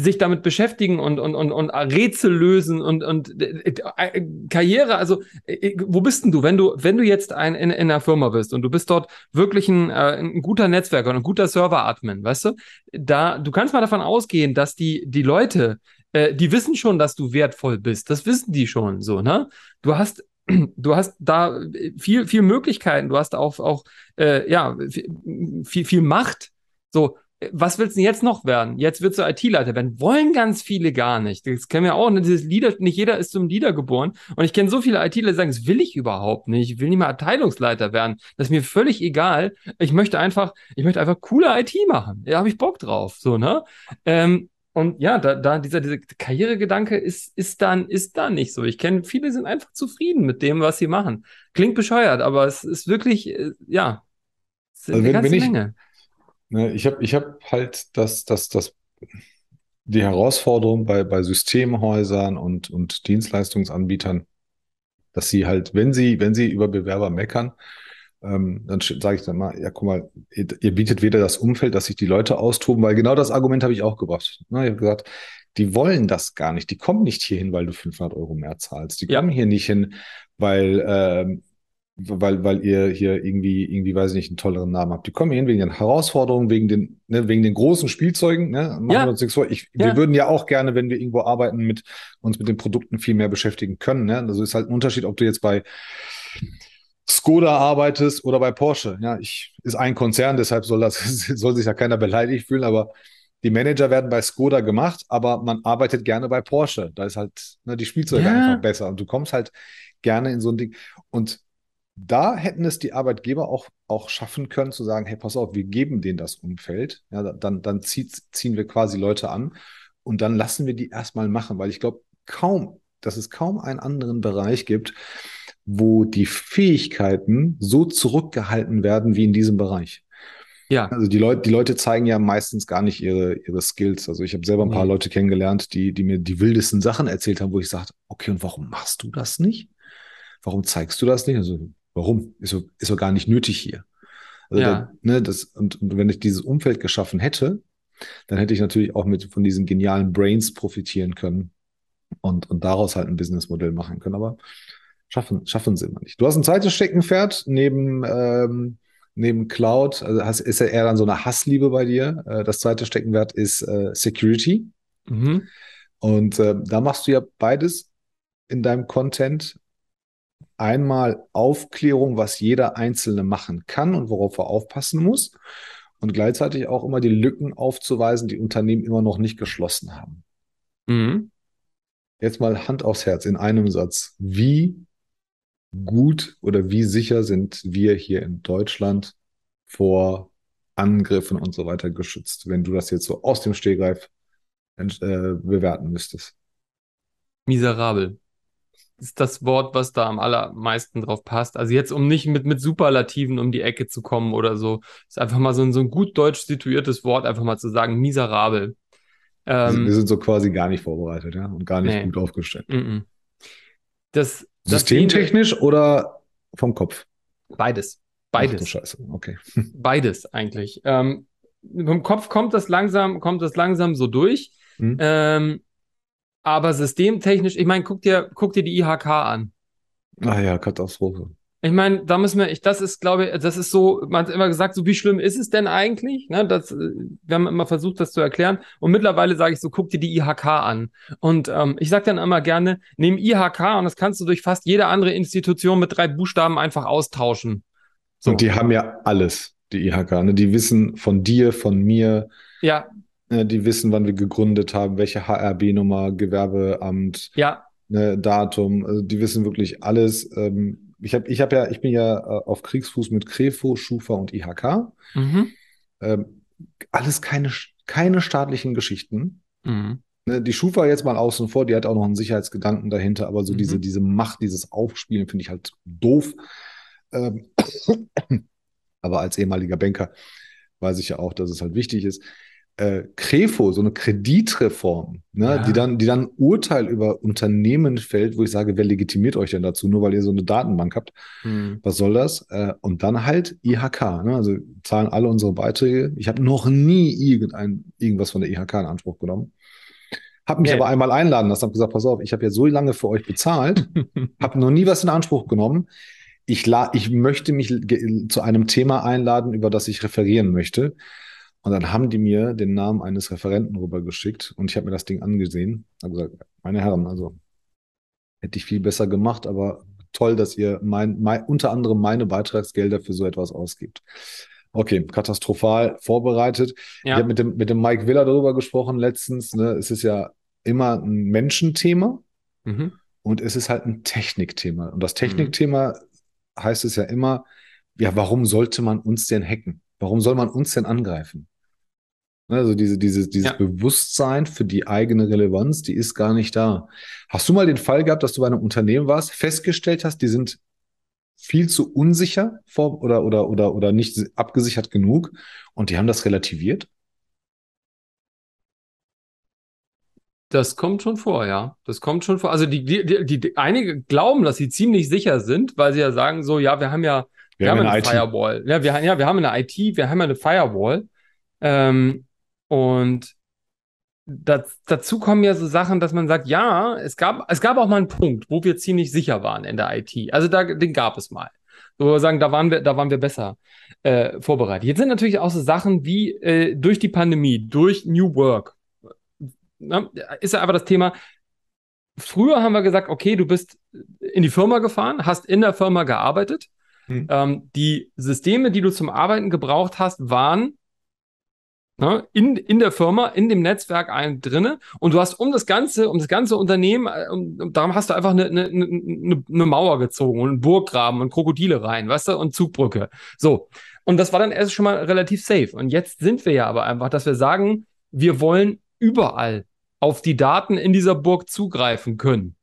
sich damit beschäftigen und, und, und, und Rätsel lösen und, und äh, äh Karriere, also äh, äh, wo bist denn du, wenn du, wenn du jetzt ein, in, in einer Firma bist und du bist dort wirklich ein, äh, ein guter Netzwerker und ein guter Server-Admin, weißt du, da, du kannst mal davon ausgehen, dass die, die Leute, äh, die wissen schon, dass du wertvoll bist. Das wissen die schon so, ne? Du hast <clears throat> du hast da viel, viel Möglichkeiten, du hast auch, auch äh, ja, viel, viel Macht. So, was willst du denn jetzt noch werden? Jetzt willst du IT-Leiter werden. Wollen ganz viele gar nicht. Das kennen wir auch. Dieses Leader, nicht jeder ist zum Leader geboren. Und ich kenne so viele IT-Leiter, die sagen, das will ich überhaupt nicht. Ich will nicht mal Abteilungsleiter werden. Das ist mir völlig egal. Ich möchte einfach, ich möchte einfach coole IT machen. Da habe ich Bock drauf. So, ne? Ähm, und ja, da, da dieser, dieser Karrieregedanke ist, ist, dann, ist da nicht so. Ich kenne, viele sind einfach zufrieden mit dem, was sie machen. Klingt bescheuert, aber es ist wirklich, äh, ja, es ist also eine ganze ich, Menge. Ne, ich habe ich hab halt das, das, das, die Herausforderung bei, bei Systemhäusern und, und Dienstleistungsanbietern, dass sie halt, wenn sie, wenn sie über Bewerber meckern, ähm, dann sage ich dann mal, ja, guck mal, ihr, ihr, bietet weder das Umfeld, dass sich die Leute austoben, weil genau das Argument habe ich auch gebracht. Ne, ich habe gesagt, die wollen das gar nicht. Die kommen nicht hierhin, weil du 500 Euro mehr zahlst. Die ja. kommen hier nicht hin, weil, ähm, weil, weil ihr hier irgendwie, irgendwie, weiß ich nicht, einen tolleren Namen habt. Die kommen hier hin wegen den Herausforderungen, wegen den, ne, wegen den großen Spielzeugen. Ne? Machen ja. wir uns nichts vor. Ich, ja. Wir würden ja auch gerne, wenn wir irgendwo arbeiten, mit uns mit den Produkten viel mehr beschäftigen können. Ne? Also ist halt ein Unterschied, ob du jetzt bei Skoda arbeitest oder bei Porsche. Ja, ich ist ein Konzern, deshalb soll das <laughs> soll sich ja keiner beleidigt fühlen, aber die Manager werden bei Skoda gemacht, aber man arbeitet gerne bei Porsche. Da ist halt ne, die Spielzeuge ja. einfach besser und du kommst halt gerne in so ein Ding. Und da hätten es die Arbeitgeber auch, auch schaffen können, zu sagen, hey, pass auf, wir geben denen das Umfeld. Ja, dann, dann zieht, ziehen wir quasi Leute an und dann lassen wir die erstmal machen, weil ich glaube kaum, dass es kaum einen anderen Bereich gibt, wo die Fähigkeiten so zurückgehalten werden wie in diesem Bereich. Ja. Also die Leute, die Leute zeigen ja meistens gar nicht ihre, ihre Skills. Also ich habe selber ein paar nee. Leute kennengelernt, die, die mir die wildesten Sachen erzählt haben, wo ich sagte, okay, und warum machst du das nicht? Warum zeigst du das nicht? Also, warum? Ist so, ist so gar nicht nötig hier. Also ja. da, ne, das, und, und wenn ich dieses Umfeld geschaffen hätte, dann hätte ich natürlich auch mit von diesen genialen Brains profitieren können und, und daraus halt ein Businessmodell machen können. Aber Schaffen, schaffen sie immer nicht. Du hast ein zweites Steckenpferd neben, ähm, neben Cloud. Also hast, ist ja eher dann so eine Hassliebe bei dir. Äh, das zweite Steckenpferd ist äh, Security. Mhm. Und äh, da machst du ja beides in deinem Content. Einmal Aufklärung, was jeder Einzelne machen kann und worauf er aufpassen muss. Und gleichzeitig auch immer die Lücken aufzuweisen, die Unternehmen immer noch nicht geschlossen haben. Mhm. Jetzt mal Hand aufs Herz in einem Satz. Wie gut oder wie sicher sind wir hier in Deutschland vor Angriffen und so weiter geschützt, wenn du das jetzt so aus dem Stehgreif äh, bewerten müsstest? Miserabel. Ist das Wort, was da am allermeisten drauf passt. Also jetzt, um nicht mit, mit Superlativen um die Ecke zu kommen oder so, ist einfach mal so ein, so ein gut deutsch situiertes Wort, einfach mal zu sagen, miserabel. Ähm, wir sind so quasi gar nicht vorbereitet, ja, und gar nicht nee. gut aufgestellt. Mm -mm. Das, Systemtechnisch das oder vom Kopf? Beides. Beides. Ach, Scheiße, okay. <laughs> Beides eigentlich. Ähm, vom Kopf kommt das langsam, kommt das langsam so durch. Hm. Ähm, aber systemtechnisch, ich meine, guck dir, guck dir die IHK an. Ah ja, Katastrophe. Ich meine, da müssen wir, ich, das ist, glaube ich, das ist so, man hat immer gesagt, so wie schlimm ist es denn eigentlich? Ne, das, wir haben immer versucht, das zu erklären. Und mittlerweile sage ich so, guck dir die IHK an. Und ähm, ich sage dann immer gerne, nimm IHK und das kannst du durch fast jede andere Institution mit drei Buchstaben einfach austauschen. So. Und die haben ja alles, die IHK. Ne? Die wissen von dir, von mir. Ja. Ne? Die wissen, wann wir gegründet haben, welche HRB-Nummer, Gewerbeamt, ja. ne, Datum. Also die wissen wirklich alles. Ähm, ich habe ich hab ja, ich bin ja äh, auf Kriegsfuß mit Krefo, Schufa und IHK. Mhm. Ähm, alles keine, keine staatlichen Geschichten. Mhm. Ne, die Schufa jetzt mal außen vor, die hat auch noch einen Sicherheitsgedanken dahinter, aber so mhm. diese, diese Macht, dieses Aufspielen finde ich halt doof. Ähm, <coughs> aber als ehemaliger Banker weiß ich ja auch, dass es halt wichtig ist äh, Krefo, so eine Kreditreform, ne, ja. die dann, die dann Urteil über Unternehmen fällt, wo ich sage, wer legitimiert euch denn dazu, nur weil ihr so eine Datenbank habt? Hm. Was soll das? Äh, und dann halt IHK, ne, also zahlen alle unsere Beiträge. Ich habe noch nie irgendein, irgendwas von der IHK in Anspruch genommen. Habe mich ja. aber einmal einladen lassen, habe gesagt, pass auf, ich habe ja so lange für euch bezahlt, <laughs> habe noch nie was in Anspruch genommen. Ich, la ich möchte mich zu einem Thema einladen, über das ich referieren möchte. Und dann haben die mir den Namen eines Referenten rübergeschickt und ich habe mir das Ding angesehen. Habe gesagt, meine Herren, also hätte ich viel besser gemacht, aber toll, dass ihr mein, mein, unter anderem meine Beitragsgelder für so etwas ausgibt. Okay, katastrophal vorbereitet. Ja. Ich habe mit dem, mit dem Mike Willer darüber gesprochen letztens. Ne? Es ist ja immer ein Menschenthema mhm. und es ist halt ein Technikthema. Und das Technikthema mhm. heißt es ja immer, ja, warum sollte man uns denn hacken? Warum soll man uns denn angreifen? Ne, also diese, diese, dieses ja. Bewusstsein für die eigene Relevanz, die ist gar nicht da. Hast du mal den Fall gehabt, dass du bei einem Unternehmen warst, festgestellt hast, die sind viel zu unsicher vor oder, oder, oder, oder nicht abgesichert genug und die haben das relativiert? Das kommt schon vor, ja. Das kommt schon vor. Also die, die, die, die einige glauben, dass sie ziemlich sicher sind, weil sie ja sagen so, ja, wir haben ja, wir, wir haben, eine, eine Firewall. Ja wir, ja, wir haben eine IT, wir haben eine Firewall. Ähm, und das, dazu kommen ja so Sachen, dass man sagt, ja, es gab, es gab auch mal einen Punkt, wo wir ziemlich sicher waren in der IT. Also da, den gab es mal. So wir sagen, da waren wir, da waren wir besser äh, vorbereitet. Jetzt sind natürlich auch so Sachen wie äh, durch die Pandemie, durch New Work. Na, ist ja einfach das Thema. Früher haben wir gesagt, okay, du bist in die Firma gefahren, hast in der Firma gearbeitet. Hm. Ähm, die Systeme, die du zum Arbeiten gebraucht hast, waren ne, in, in der Firma, in dem Netzwerk ein drinne und du hast um das ganze, um das ganze Unternehmen, äh, um, darum hast du einfach eine, eine, eine, eine Mauer gezogen und einen Burggraben und Krokodile rein, weißt du, und Zugbrücke. So. Und das war dann erst schon mal relativ safe. Und jetzt sind wir ja aber einfach, dass wir sagen, wir wollen überall auf die Daten in dieser Burg zugreifen können.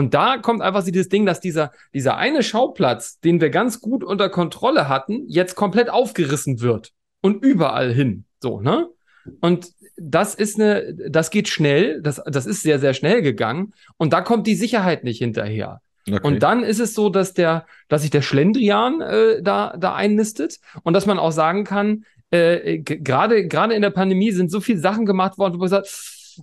Und da kommt einfach dieses Ding, dass dieser, dieser eine Schauplatz, den wir ganz gut unter Kontrolle hatten, jetzt komplett aufgerissen wird und überall hin. So, ne? Und das ist eine, das geht schnell, das, das ist sehr, sehr schnell gegangen. Und da kommt die Sicherheit nicht hinterher. Okay. Und dann ist es so, dass der, dass sich der Schlendrian äh, da, da einnistet und dass man auch sagen kann, äh, gerade, gerade in der Pandemie sind so viele Sachen gemacht worden, wo man sagt,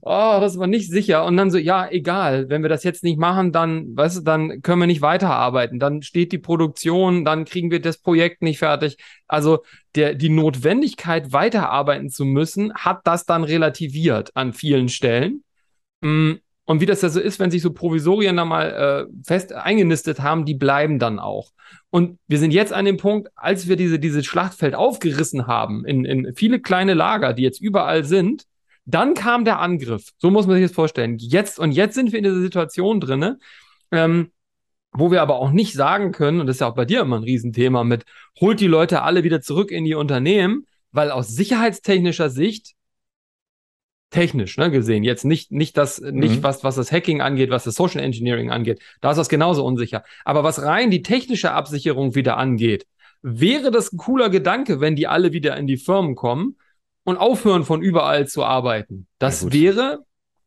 oh, das war nicht sicher. Und dann so, ja, egal, wenn wir das jetzt nicht machen, dann, weißt du, dann können wir nicht weiterarbeiten. Dann steht die Produktion, dann kriegen wir das Projekt nicht fertig. Also der, die Notwendigkeit, weiterarbeiten zu müssen, hat das dann relativiert an vielen Stellen. Mm, und wie das ja so ist, wenn sich so Provisorien da mal äh, fest eingenistet haben, die bleiben dann auch. Und wir sind jetzt an dem Punkt, als wir diese, dieses Schlachtfeld aufgerissen haben in, in viele kleine Lager, die jetzt überall sind, dann kam der Angriff. So muss man sich das vorstellen. Jetzt und jetzt sind wir in dieser Situation drinne, ähm, wo wir aber auch nicht sagen können, und das ist ja auch bei dir immer ein Riesenthema mit, holt die Leute alle wieder zurück in die Unternehmen, weil aus sicherheitstechnischer Sicht technisch ne, gesehen. Jetzt nicht, nicht das, nicht Mhm. was, was das Hacking angeht, was das Social Engineering angeht. Da ist das genauso unsicher. Aber was rein die technische Absicherung wieder angeht, wäre das ein cooler Gedanke, wenn die alle wieder in die Firmen kommen und aufhören von überall zu arbeiten. Das Ja, wäre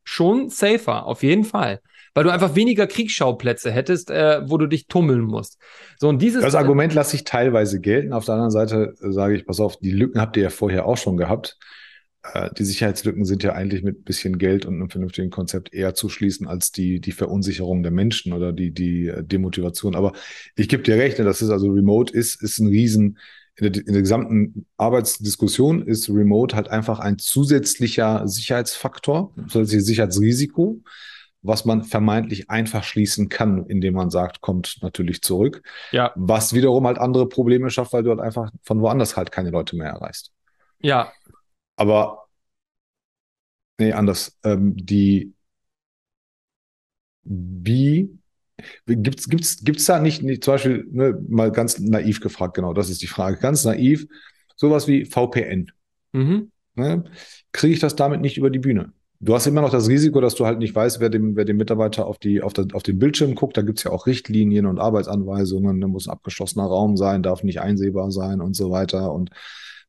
schon safer, auf jeden Fall. Weil du einfach weniger Kriegsschauplätze hättest, äh, wo du dich tummeln musst. So, und dieses Das Argument lasse ich teilweise gelten. Auf der anderen Seite äh, sage ich, pass auf, die Lücken habt ihr ja vorher auch schon gehabt. Äh, Die Sicherheitslücken sind ja eigentlich mit ein bisschen Geld und einem vernünftigen Konzept eher zu schließen als die, die Verunsicherung der Menschen oder die, die äh, Demotivation. Aber ich gebe dir recht, ne, das ist also Remote ist, ist ein Riesen, in der, in der gesamten Arbeitsdiskussion ist Remote halt einfach ein zusätzlicher Sicherheitsfaktor, zusätzliches Sicherheitsrisiko, was man vermeintlich einfach schließen kann, indem man sagt, kommt natürlich zurück. Ja, Was wiederum halt andere Probleme schafft, weil du halt einfach von woanders halt keine Leute mehr erreichst. ja, Aber, nee, anders. Ähm, die, wie, gibt's, gibt's, gibt's da nicht, nicht zum Beispiel, ne, mal ganz naiv gefragt, genau, das ist die Frage, ganz naiv, sowas wie VPN. mhm. Ne? Kriege ich das damit nicht über die Bühne? Du hast immer noch das Risiko, dass du halt nicht weißt, wer dem, wer dem Mitarbeiter auf, die, auf, der, auf den Bildschirm guckt. Da gibt's ja auch Richtlinien und Arbeitsanweisungen. Da muss ein abgeschlossener Raum sein, darf nicht einsehbar sein und so weiter und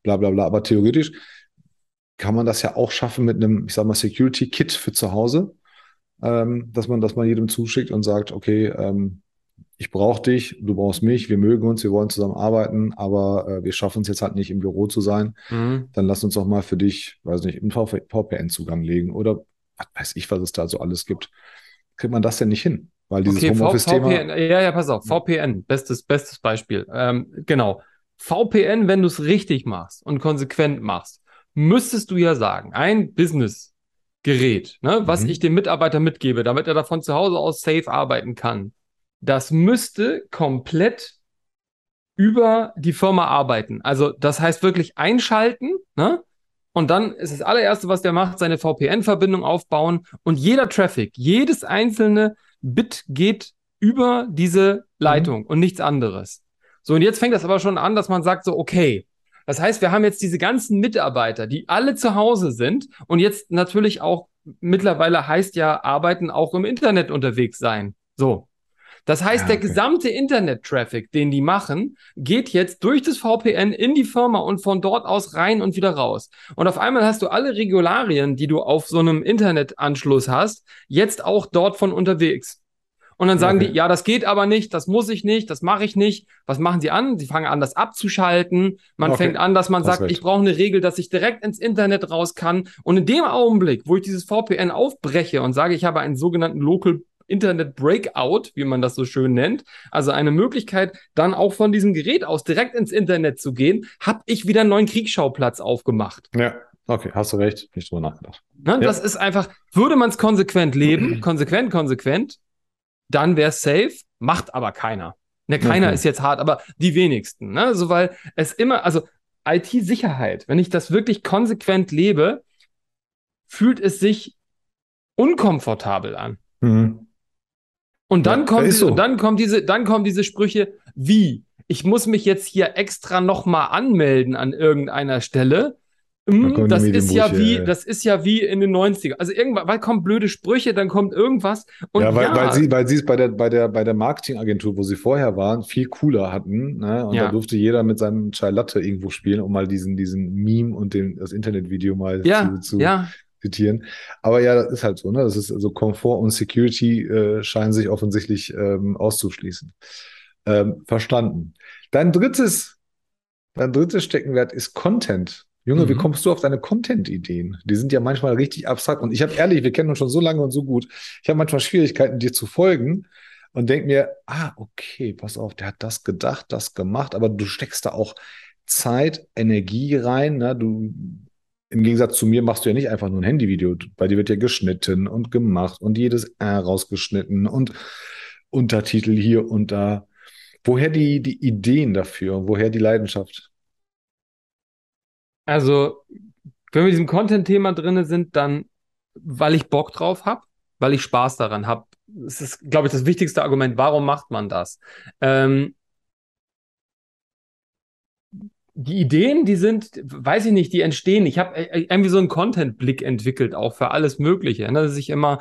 bla bla bla. Aber theoretisch kann man das ja auch schaffen mit einem, ich sag mal, Security-Kit für zu Hause, ähm, dass man, dass man jedem zuschickt und sagt, okay, ähm, ich brauche dich, du brauchst mich, wir mögen uns, wir wollen zusammen arbeiten, aber äh, wir schaffen es jetzt halt nicht im Büro zu sein Mhm. dann lass uns doch mal für dich, weiß nicht, einen VPN-Zugang legen oder was weiß ich, was es da so alles gibt. Kriegt man das denn nicht hin? Weil dieses Okay, Homeoffice-Thema. VPN, ja, ja, pass auf, VPN, bestes, bestes Beispiel. Ähm, genau. VPN, wenn du es richtig machst und konsequent machst, müsstest du ja sagen, ein Business-Gerät, ne, was Mhm. ich dem Mitarbeiter mitgebe, damit er davon zu Hause aus safe arbeiten kann, das müsste komplett über die Firma arbeiten. Also das heißt wirklich einschalten, ne? Und dann ist das allererste, was der macht, seine VPN-Verbindung aufbauen und jeder Traffic, jedes einzelne Bit geht über diese Leitung und nichts anderes. So, und jetzt fängt das aber schon an, dass man sagt so, okay, das heißt, wir haben jetzt diese ganzen Mitarbeiter, die alle zu Hause sind und jetzt natürlich auch mittlerweile heißt ja arbeiten auch im Internet unterwegs sein. So. Das heißt, Ja, der okay. gesamte Internet-Traffic, den die machen, geht jetzt durch das VPN in die Firma und von dort aus rein und wieder raus. Und auf einmal hast du alle Regularien, die du auf so einem Internetanschluss hast, jetzt auch dort von unterwegs. Und dann sagen Okay. die, ja, das geht aber nicht, das muss ich nicht, das mache ich nicht. Was machen sie an? Sie fangen an, das abzuschalten. Man Okay. fängt an, dass man Hast sagt, recht. ich brauche eine Regel, dass ich direkt ins Internet raus kann. Und in dem Augenblick, wo ich dieses VPN aufbreche und sage, ich habe einen sogenannten Local Internet Breakout, wie man das so schön nennt, also eine Möglichkeit, dann auch von diesem Gerät aus direkt ins Internet zu gehen, habe ich wieder einen neuen Kriegsschauplatz aufgemacht. Ja, okay, hast du recht, nicht drüber nachgedacht. Ne? Ja. Das ist einfach, würde man es konsequent leben, <clears throat> konsequent, konsequent, dann wäre es safe, macht aber keiner. Ne, keiner Okay. ist jetzt hart, aber die wenigsten. Ne? So, weil es immer, also IT-Sicherheit, wenn ich das wirklich konsequent lebe, fühlt es sich unkomfortabel an. Mhm. Und dann Ja, diese, so. und dann kommen diese, dann kommen diese Sprüche wie, ich muss mich jetzt hier extra nochmal anmelden an irgendeiner Stelle. Die das ist ja Medienbrüche, wie, ja. das ist ja wie in den 90er. Also irgendwann, weil kommen blöde Sprüche, dann kommt irgendwas. Und ja, weil, ja, weil sie, weil sie es bei der, bei der, bei der Marketingagentur, wo sie vorher waren, viel cooler hatten. Ne? Und Ja. da durfte jeder mit seinem Chai Latte irgendwo spielen, um mal diesen, diesen Meme und den, das Internetvideo mal ja, zu, zu ja, zitieren. Aber ja, das ist halt so, ne? Das ist also Komfort und Security äh, scheinen sich offensichtlich ähm, auszuschließen. Ähm, verstanden. Dein drittes, dein drittes Steckenwert ist Content. Junge, wie Mhm. kommst du auf deine Content-Ideen? Die sind ja manchmal richtig abstrakt. Und ich habe ehrlich, wir kennen uns schon so lange und so gut. Ich habe manchmal Schwierigkeiten, dir zu folgen und denk mir, ah, okay, pass auf, der hat das gedacht, das gemacht, aber du steckst da auch Zeit, Energie rein. Ne? Du, im Gegensatz zu mir machst du ja nicht einfach nur ein Handyvideo. Bei dir wird ja geschnitten und gemacht und jedes R rausgeschnitten und Untertitel hier und da. Woher die, die Ideen dafür? Woher die Leidenschaft? Also wenn wir in diesem Content-Thema drin sind, dann, weil ich Bock drauf habe, weil ich Spaß daran habe. Das ist, glaube ich, das wichtigste Argument. Warum macht man das? Ähm, die Ideen, die sind, weiß ich nicht, die entstehen. Ich habe äh, irgendwie so einen Content-Blick entwickelt, auch für alles Mögliche. Dass ich immer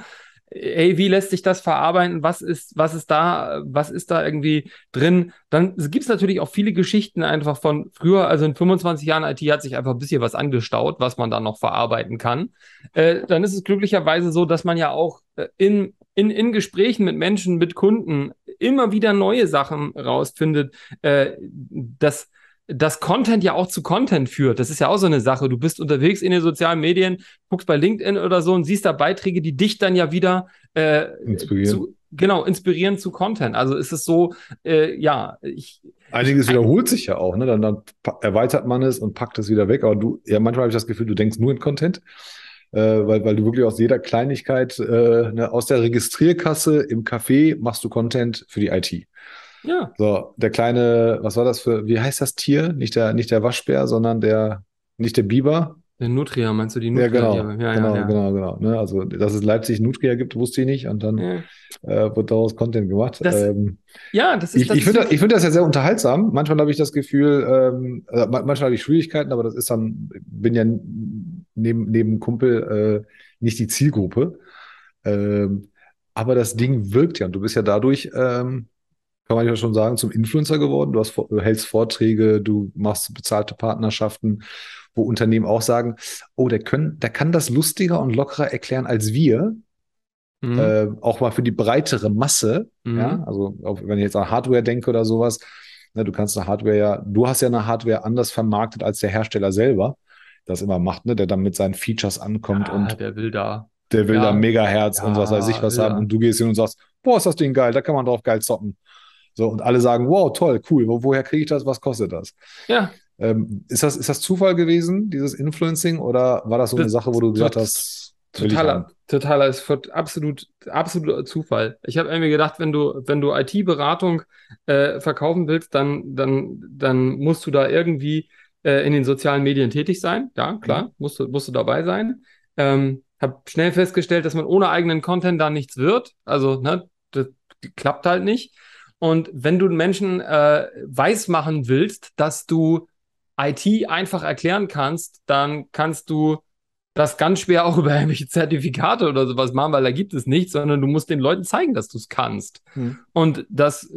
ey, wie lässt sich das verarbeiten? Was ist, was ist da, was ist da irgendwie drin? Dann gibt es natürlich auch viele Geschichten einfach von früher, also in 25 Jahren IT hat sich einfach ein bisschen was angestaut, was man dann noch verarbeiten kann. Äh, dann ist es glücklicherweise so, dass man ja auch äh, in, in, in Gesprächen mit Menschen, mit Kunden immer wieder neue Sachen rausfindet, äh, dass dass Content ja auch zu Content führt. Das ist ja auch so eine Sache. Du bist unterwegs in den sozialen Medien, guckst bei LinkedIn oder so und siehst da Beiträge, die dich dann ja wieder äh, inspirieren. Zu, genau, inspirieren zu Content. Also ist es so, äh, ja, ich. Einiges wiederholt sich ja auch, ne? Dann, dann erweitert man es und packt es wieder weg. Aber du, ja, manchmal habe ich das Gefühl, du denkst nur in Content. Äh, weil, weil du wirklich aus jeder Kleinigkeit, äh, ne, aus der Registrierkasse im Café machst du Content für die IT. Ja. So, der kleine, was war das für, wie heißt das Tier? Nicht der, nicht der Waschbär, sondern der, nicht der Biber. Der Nutria, meinst du die Nutria? Ja, genau. Ja, genau, ja, genau, genau. Ne? Also, dass es Leipzig Nutria gibt, wusste ich nicht. Und dann ja. äh, wird daraus Content gemacht. Das, ähm, ja, das ist. Ich, ich finde das, find das ja sehr unterhaltsam. Manchmal habe ich das Gefühl, ähm, also manchmal habe ich Schwierigkeiten, aber das ist dann, bin ja neben, neben Kumpel äh, nicht die Zielgruppe. Ähm, aber das Ding wirkt ja und du bist ja dadurch ähm, kann man ja schon sagen, zum Influencer geworden. Du, hast, du hältst Vorträge, du machst bezahlte Partnerschaften, wo Unternehmen auch sagen, oh, der, können, der kann das lustiger und lockerer erklären als wir. Mhm. Äh, auch mal für die breitere Masse. Mhm. Ja, also wenn ich jetzt an Hardware denke oder sowas, ne, du kannst eine Hardware ja, du hast ja eine Hardware anders vermarktet als der Hersteller selber das immer macht, ne, der dann mit seinen Features ankommt ja, und der will da. Der will ja. da Megahertz ja, und was weiß ich was haben. Und du gehst hin und sagst, boah, ist das Ding geil, da kann man drauf geil zocken. So, und alle sagen, wow, toll, cool, Wo, woher kriege ich das, was kostet das? Ja. Ähm, ist, das, ist das Zufall gewesen, dieses Influencing, oder war das so eine das, Sache, wo du gesagt hast, totaler, totaler, ist absolut, absolut Zufall. Ich habe irgendwie gedacht, wenn du, wenn du IT-Beratung äh, verkaufen willst, dann, dann, dann musst du da irgendwie äh, in den sozialen Medien tätig sein. Ja, klar, mhm. musst, du, musst du dabei sein. Ähm, habe schnell festgestellt, dass man ohne eigenen Content da nichts wird. Also, ne, das klappt halt nicht. Und wenn du Menschen äh, weiß machen willst, dass du IT einfach erklären kannst, dann kannst du das ganz schwer auch <laughs> über irgendwelche Zertifikate oder sowas machen, weil da gibt es nichts, sondern du musst den Leuten zeigen, dass du es kannst. Hm. Und das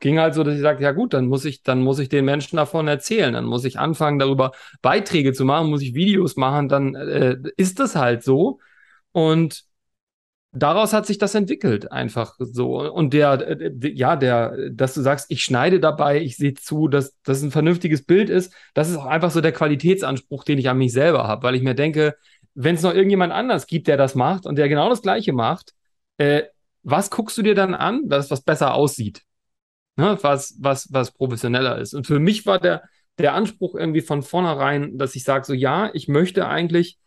ging halt so, dass ich sagte, ja gut, dann muss ich, dann muss ich den Menschen davon erzählen, dann muss ich anfangen, darüber Beiträge zu machen, muss ich Videos machen, dann äh, ist das halt so. Und daraus hat sich das entwickelt, einfach so. Und der, ja, der, dass du sagst, ich schneide dabei, ich sehe zu, dass das ein vernünftiges Bild ist, das ist auch einfach so der Qualitätsanspruch, den ich an mich selber habe, weil ich mir denke, wenn es noch irgendjemand anders gibt, der das macht und der genau das Gleiche macht, äh, was guckst du dir dann an, dass was besser aussieht? Ne? Was, was, was professioneller ist. Und für mich war der, der Anspruch irgendwie von vornherein, dass ich sage, so ja, ich möchte eigentlich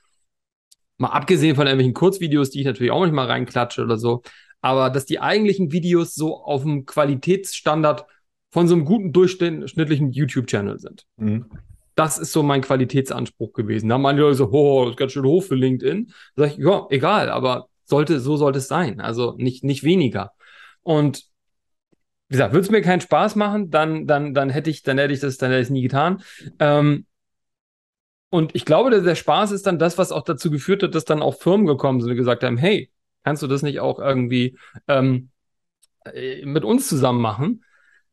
Mal abgesehen von irgendwelchen Kurzvideos, die ich natürlich auch manchmal reinklatsche oder so. Aber dass die eigentlichen Videos so auf dem Qualitätsstandard von so einem guten durchschnittlichen YouTube-Channel sind. Mhm. Das ist so mein Qualitätsanspruch gewesen. Da haben manche Leute so, oh, das ist ganz schön hoch für LinkedIn. Da sag ich, ja, egal, aber sollte, so sollte es sein. Also nicht, nicht weniger. Und wie gesagt, würde es mir keinen Spaß machen, dann, dann, dann hätte ich, dann hätte ich das, dann hätte ich es nie getan. Ähm, und ich glaube, der, der Spaß ist dann das, was auch dazu geführt hat, dass dann auch Firmen gekommen sind und gesagt haben, hey, kannst du das nicht auch irgendwie ähm, äh, mit uns zusammen machen?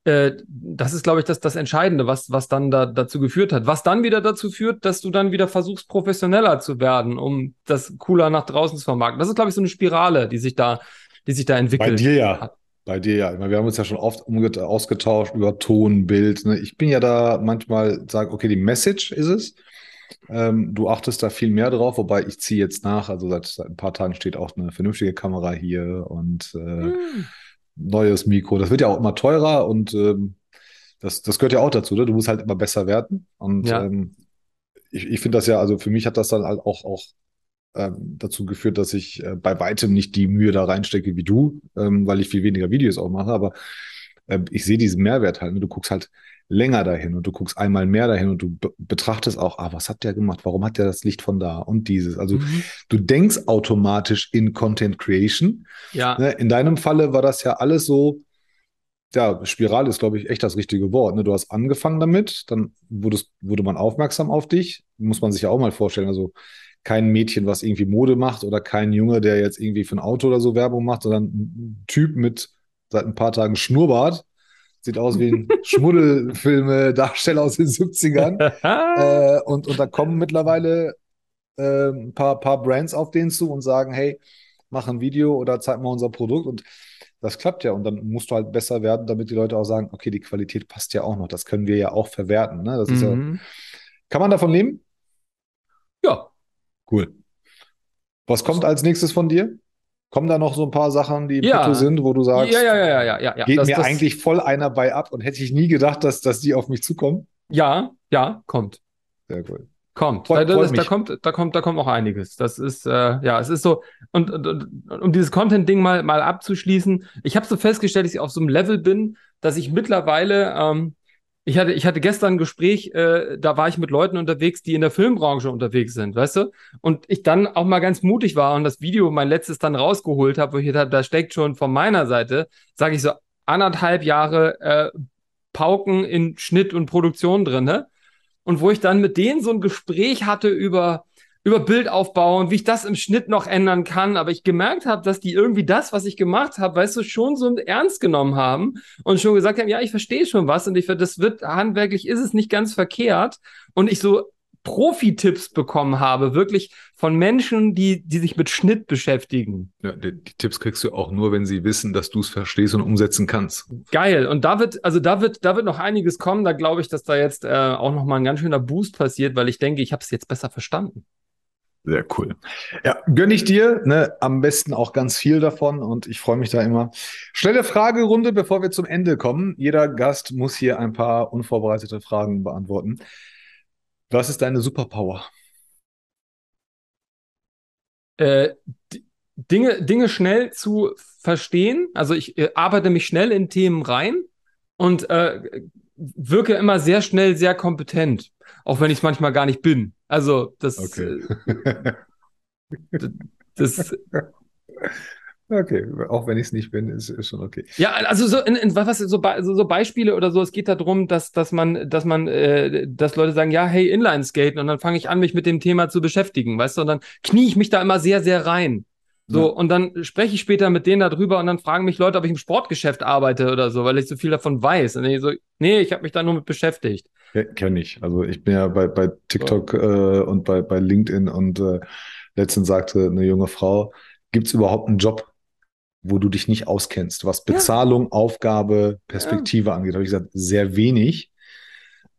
Äh, das ist, glaube ich, das, das Entscheidende, was, was dann da, dazu geführt hat. Was dann wieder dazu führt, dass du dann wieder versuchst, professioneller zu werden, um das cooler nach draußen zu vermarkten. Das ist, glaube ich, so eine Spirale, die sich da, die sich da entwickelt. Bei dir ja. Hat. Bei dir ja. Ich meine, wir haben uns ja schon oft ausgetauscht über Ton, Bild. Ne? Ich bin ja da manchmal, sage, okay, die Message ist es. Ähm, du achtest da viel mehr drauf, wobei ich ziehe jetzt nach. Also seit, seit, ein paar Tagen steht auch eine vernünftige Kamera hier und äh, mm. neues Mikro. Das wird ja auch immer teurer und ähm, das, das gehört ja auch dazu. Ne? Du musst halt immer besser werden. Und ja. ähm, ich, ich finde das ja, also für mich hat das dann halt auch, auch ähm, dazu geführt, dass ich äh, bei weitem nicht die Mühe da reinstecke wie du, ähm, weil ich viel weniger Videos auch mache. Aber äh, ich sehe diesen Mehrwert halt. Ne? Du guckst halt länger dahin und du guckst einmal mehr dahin und du betrachtest auch, ah, was hat der gemacht? Warum hat der das Licht von da und dieses? Also mhm. du denkst automatisch in Content Creation. Ja. Ne? In deinem Falle war das ja alles so, ja, Spirale ist, glaube ich, echt das richtige Wort. Ne? Du hast angefangen damit, dann wurdest, wurde man aufmerksam auf dich. Muss man sich ja auch mal vorstellen. Also kein Mädchen, was irgendwie Mode macht oder kein Junge, der jetzt irgendwie für ein Auto oder so Werbung macht, sondern ein Typ mit seit ein paar Tagen Schnurrbart. Sieht aus wie ein Schmuddelfilme-Darsteller <laughs> aus den 70ern. <laughs> äh, und, und da kommen mittlerweile äh, ein paar, paar Brands auf den zu und sagen, hey, mach ein Video oder zeig mal unser Produkt. Und das klappt ja. Und dann musst du halt besser werden, damit die Leute auch sagen, okay, die Qualität passt ja auch noch. Das können wir ja auch verwerten. Ne? Das ist mhm. ja, kann man davon leben? Ja. Cool. Was kommt als nächstes von dir? Kommen da noch so ein paar Sachen, die im ja. sind, wo du sagst, ja, ja, ja, ja, ja, ja. geht das, mir das, eigentlich voll einer bei ab und hätte ich nie gedacht, dass, dass die auf mich zukommen? Ja, ja, kommt. Sehr cool. Kommt. Freut, da, das, da, kommt, da kommt, da kommt auch einiges. Das ist, äh, ja, es ist so, und, und, und um dieses Content-Ding mal, mal abzuschließen, ich habe so festgestellt, dass ich auf so einem Level bin, dass ich mittlerweile, ähm, ich hatte, ich hatte gestern ein Gespräch, äh, da war ich mit Leuten unterwegs, die in der Filmbranche unterwegs sind, weißt du? Und ich dann auch mal ganz mutig war und das Video, mein letztes, dann rausgeholt habe, wo ich gedacht da steckt schon von meiner Seite, sage ich so, anderthalb Jahre äh, Pauken in Schnitt und Produktion drin, ne? und wo ich dann mit denen so ein Gespräch hatte über über Bildaufbau und wie ich das im Schnitt noch ändern kann, aber ich gemerkt habe, dass die irgendwie das, was ich gemacht habe, weißt du, schon so ernst genommen haben und schon gesagt haben, ja, ich verstehe schon was und ich das wird handwerklich ist es nicht ganz verkehrt und ich so Profi-Tipps bekommen habe, wirklich von Menschen, die, die sich mit Schnitt beschäftigen. Ja, die, die Tipps kriegst du auch nur, wenn sie wissen, dass du es verstehst und umsetzen kannst. Geil. Und da wird, also da wird, da wird noch einiges kommen. Da glaube ich, dass da jetzt äh, auch noch mal ein ganz schöner Boost passiert, weil ich denke, ich habe es jetzt besser verstanden. Sehr cool. Ja, gönne ich dir, ne, am besten auch ganz viel davon und ich freue mich da immer. Schnelle Fragerunde, bevor wir zum Ende kommen. Jeder Gast muss hier ein paar unvorbereitete Fragen beantworten. Was ist deine Superpower? Äh, Dinge, Dinge schnell zu verstehen. Also ich äh, arbeite mich schnell in Themen rein und äh, wirke immer sehr schnell sehr kompetent, auch wenn ich es manchmal gar nicht bin. Also das, okay. Äh, <laughs> das Okay, auch wenn ich es nicht bin, ist, ist schon okay. Ja, also so, in, in, was, so, so, so Beispiele oder so, es geht darum, dass, dass man, dass man, äh, dass Leute sagen, ja, hey, Inline-Skaten, und dann fange ich an, mich mit dem Thema zu beschäftigen, weißt du, und dann knie ich mich da immer sehr, sehr rein. So, ja. und dann spreche ich später mit denen darüber und dann fragen mich Leute, ob ich im Sportgeschäft arbeite oder so, weil ich so viel davon weiß. Und ich so, nee, ich habe mich da nur mit beschäftigt. Ja, Kenne ich. Also ich bin ja bei, bei TikTok so. äh, und bei, bei LinkedIn und äh, letztens sagte eine junge Frau, gibt es überhaupt einen Job, wo du dich nicht auskennst, was Bezahlung, ja. Aufgabe, Perspektive ja. angeht. Da habe ich gesagt, sehr wenig.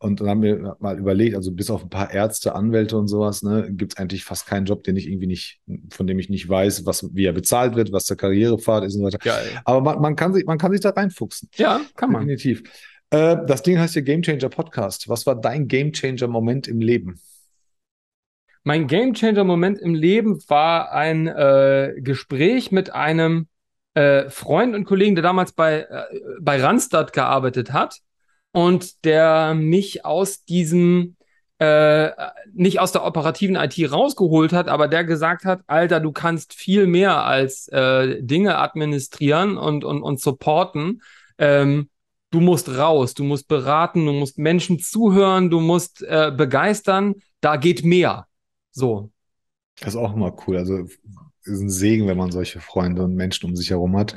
Und dann haben wir mal überlegt, also bis auf ein paar Ärzte, Anwälte und sowas, ne, gibt es eigentlich fast keinen Job, den ich irgendwie nicht, von dem ich nicht weiß, was, wie er bezahlt wird, was der Karrierepfad ist und so weiter. Geil. Aber man, man, kann sich, man kann sich da reinfuchsen. Ja, kann man. Definitiv. Äh, das Ding heißt ja Game Changer Podcast. Was war dein Game Changer Moment im Leben? Mein Game Changer Moment im Leben war ein äh, Gespräch mit einem äh, Freund und Kollegen, der damals bei, äh, bei Randstad gearbeitet hat und der mich aus diesem, äh, nicht aus der operativen IT rausgeholt hat, aber der gesagt hat, Alter, du kannst viel mehr als äh, Dinge administrieren und, und, und supporten. Ähm, du musst raus, du musst beraten, du musst Menschen zuhören, du musst äh, begeistern, da geht mehr. So. Das ist auch immer cool. Also ist ein Segen, wenn man solche Freunde und Menschen um sich herum hat.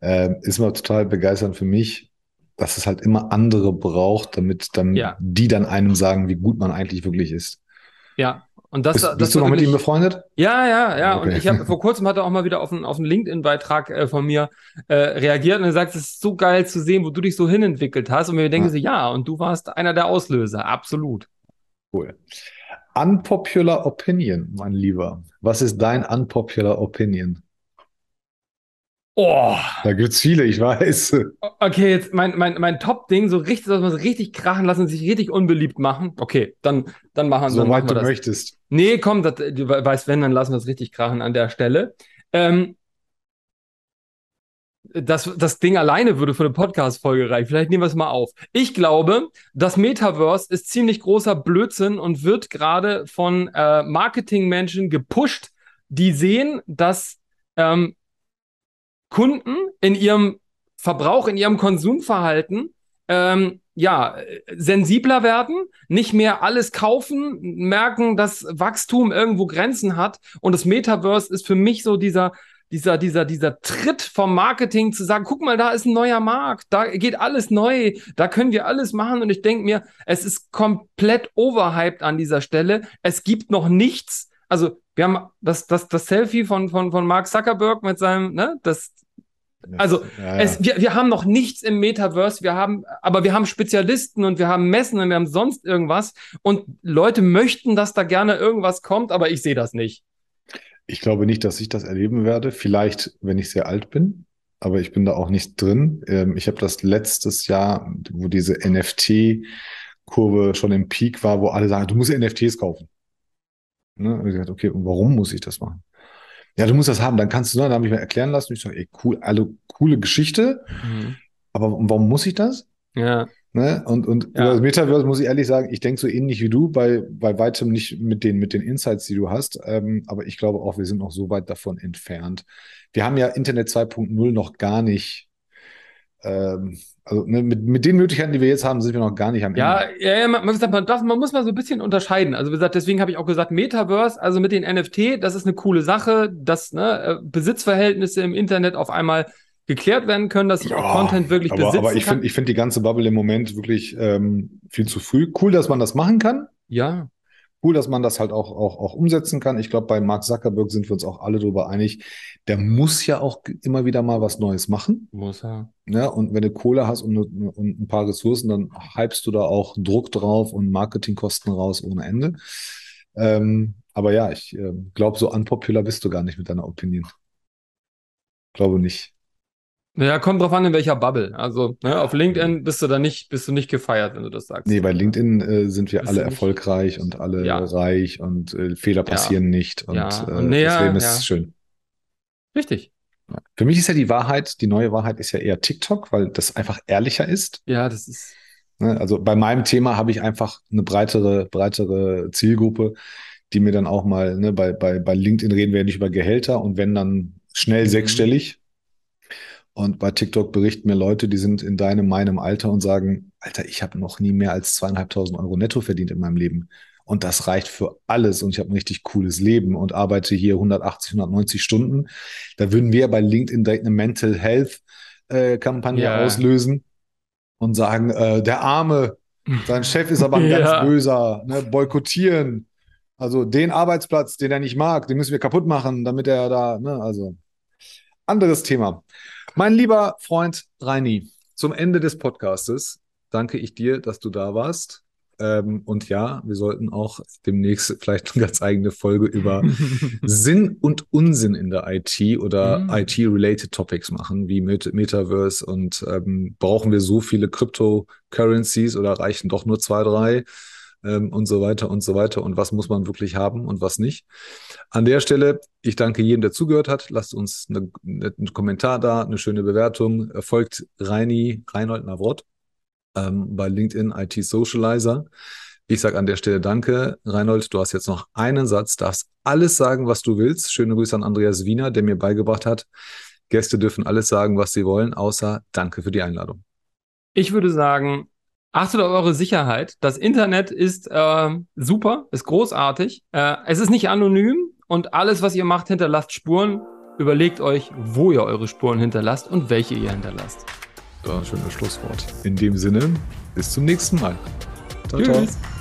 Äh, ist immer total begeisternd für mich, dass es halt immer andere braucht, damit dann ja. die dann einem sagen, wie gut man eigentlich wirklich ist. Ja, und das, bist, das bist du noch wirklich, mit ihm befreundet? Ja, ja, ja. Okay. Und ich habe vor kurzem hat er auch mal wieder auf einen, auf einen LinkedIn-Beitrag äh, von mir äh, reagiert und er sagt, es ist so geil zu sehen, wo du dich so hinentwickelt hast. Und wir denken ja. so, ja, und du warst einer der Auslöser, absolut. Cool. Unpopular Opinion, mein Lieber. Was ist dein Unpopular Opinion? Oh. Da gibt es viele, ich weiß. Okay, jetzt mein, mein, mein Top-Ding, so richtig, dass man es richtig krachen lassen, sich richtig unbeliebt machen. Okay, dann, dann machen, so dann machen wir du das. möchtest. Nee, komm, das, du weißt, wenn, dann lassen wir es richtig krachen an der Stelle. Ähm, das, das Ding alleine würde für eine Podcast-Folge reichen. Vielleicht nehmen wir es mal auf. Ich glaube, das Metaverse ist ziemlich großer Blödsinn und wird gerade von äh, Marketingmenschen gepusht, die sehen, dass ähm, Kunden in ihrem Verbrauch, in ihrem Konsumverhalten ähm, ja, sensibler werden, nicht mehr alles kaufen, merken, dass Wachstum irgendwo Grenzen hat. Und das Metaverse ist für mich so dieser, dieser, dieser, dieser Tritt vom Marketing zu sagen, guck mal, da ist ein neuer Markt, da geht alles neu, da können wir alles machen. Und ich denke mir, es ist komplett overhyped an dieser Stelle. Es gibt noch nichts. Also, wir haben das, das, das Selfie von, von, von Mark Zuckerberg mit seinem, ne, das, also ja, ja. Es, wir, wir haben noch nichts im Metaverse, wir haben, aber wir haben Spezialisten und wir haben Messen und wir haben sonst irgendwas und Leute möchten, dass da gerne irgendwas kommt, aber ich sehe das nicht. Ich glaube nicht, dass ich das erleben werde. Vielleicht, wenn ich sehr alt bin, aber ich bin da auch nicht drin. Ähm, ich habe das letztes Jahr, wo diese NFT-Kurve schon im Peak war, wo alle sagen, du musst NFTs kaufen. Ne? Und ich gesagt, okay, und warum muss ich das machen? Ja, du musst das haben, dann kannst du, ne? dann habe ich mir erklären lassen. Ich sage, ey, cool, alle coole Geschichte. Mhm. Aber warum muss ich das? Ja. Ne? Und, und ja. über das Metaverse muss ich ehrlich sagen, ich denke so ähnlich wie du, bei, bei weitem nicht mit den, mit den Insights, die du hast. Ähm, aber ich glaube auch, wir sind noch so weit davon entfernt. Wir haben ja Internet 2.0 noch gar nicht ähm, also ne, mit, mit den Möglichkeiten, die wir jetzt haben, sind wir noch gar nicht am Ende. Ja, ja, man, man, darf, man muss mal so ein bisschen unterscheiden. Also wie gesagt, deswegen habe ich auch gesagt, Metaverse, also mit den NFT, das ist eine coole Sache, dass ne, äh, Besitzverhältnisse im Internet auf einmal geklärt werden können, dass ich auch oh, Content wirklich aber, besitzen Aber ich finde ich finde die ganze Bubble im Moment wirklich ähm, viel zu früh. Cool, dass man das machen kann. Ja cool, dass man das halt auch, auch, auch umsetzen kann. Ich glaube, bei Mark Zuckerberg sind wir uns auch alle darüber einig. Der muss ja auch immer wieder mal was Neues machen. Muss er. Ja, und wenn du Kohle hast und, und ein paar Ressourcen, dann hypst du da auch Druck drauf und Marketingkosten raus ohne Ende. Ähm, aber ja, ich äh, glaube, so unpopular bist du gar nicht mit deiner Opinion. Glaube nicht. Ja, kommt drauf an, in welcher Bubble. Also ne, auf LinkedIn bist du da nicht, bist du nicht gefeiert, wenn du das sagst. Nee, bei LinkedIn äh, sind wir bist alle erfolgreich nicht? und alle ja. reich und äh, Fehler passieren ja. nicht und, ja. Äh, und nee, das Leben ist schön. Richtig. Für mich ist ja die Wahrheit, die neue Wahrheit ist ja eher TikTok, weil das einfach ehrlicher ist. Ja, das ist. Ne, also bei meinem Thema habe ich einfach eine breitere, breitere Zielgruppe, die mir dann auch mal, ne, bei, bei, bei LinkedIn reden wir ja nicht über Gehälter und wenn dann schnell mhm. sechsstellig, und bei TikTok berichten mir Leute, die sind in deinem, meinem Alter und sagen, Alter, ich habe noch nie mehr als zweieinhalbtausend Euro netto verdient in meinem Leben. Und das reicht für alles. Und ich habe ein richtig cooles Leben und arbeite hier 180, 190 Stunden. Da würden wir bei LinkedIn direkt eine Mental Health äh, Kampagne yeah. auslösen und sagen, äh, der Arme, sein Chef ist aber ein <laughs> ja. ganz böser, ne, boykottieren. Also den Arbeitsplatz, den er nicht mag, den müssen wir kaputt machen, damit er da, ne, also anderes Thema. Mein lieber Freund Reini, zum Ende des Podcastes danke ich dir, dass du da warst. Ähm, und ja, wir sollten auch demnächst vielleicht eine ganz eigene Folge über <laughs> Sinn und Unsinn in der IT oder mm. IT-related Topics machen, wie Met Metaverse und ähm, brauchen wir so viele Cryptocurrencies oder reichen doch nur zwei, drei? Ähm, und so weiter und so weiter und was muss man wirklich haben und was nicht. An der Stelle, ich danke jedem, der zugehört hat. Lasst uns eine, einen Kommentar da, eine schöne Bewertung. Folgt Reini, Reinhold Navrot ähm, bei LinkedIn IT Socializer. Ich sage an der Stelle danke. Reinhold, du hast jetzt noch einen Satz, darfst alles sagen, was du willst. Schöne Grüße an Andreas Wiener, der mir beigebracht hat, Gäste dürfen alles sagen, was sie wollen, außer danke für die Einladung. Ich würde sagen, Achtet auf eure Sicherheit. Das Internet ist äh, super, ist großartig. Äh, es ist nicht anonym und alles, was ihr macht, hinterlasst Spuren. Überlegt euch, wo ihr eure Spuren hinterlasst und welche ihr hinterlasst. Ja, schönes Schlusswort. In dem Sinne, bis zum nächsten Mal. Ciao, Tschüss. ciao.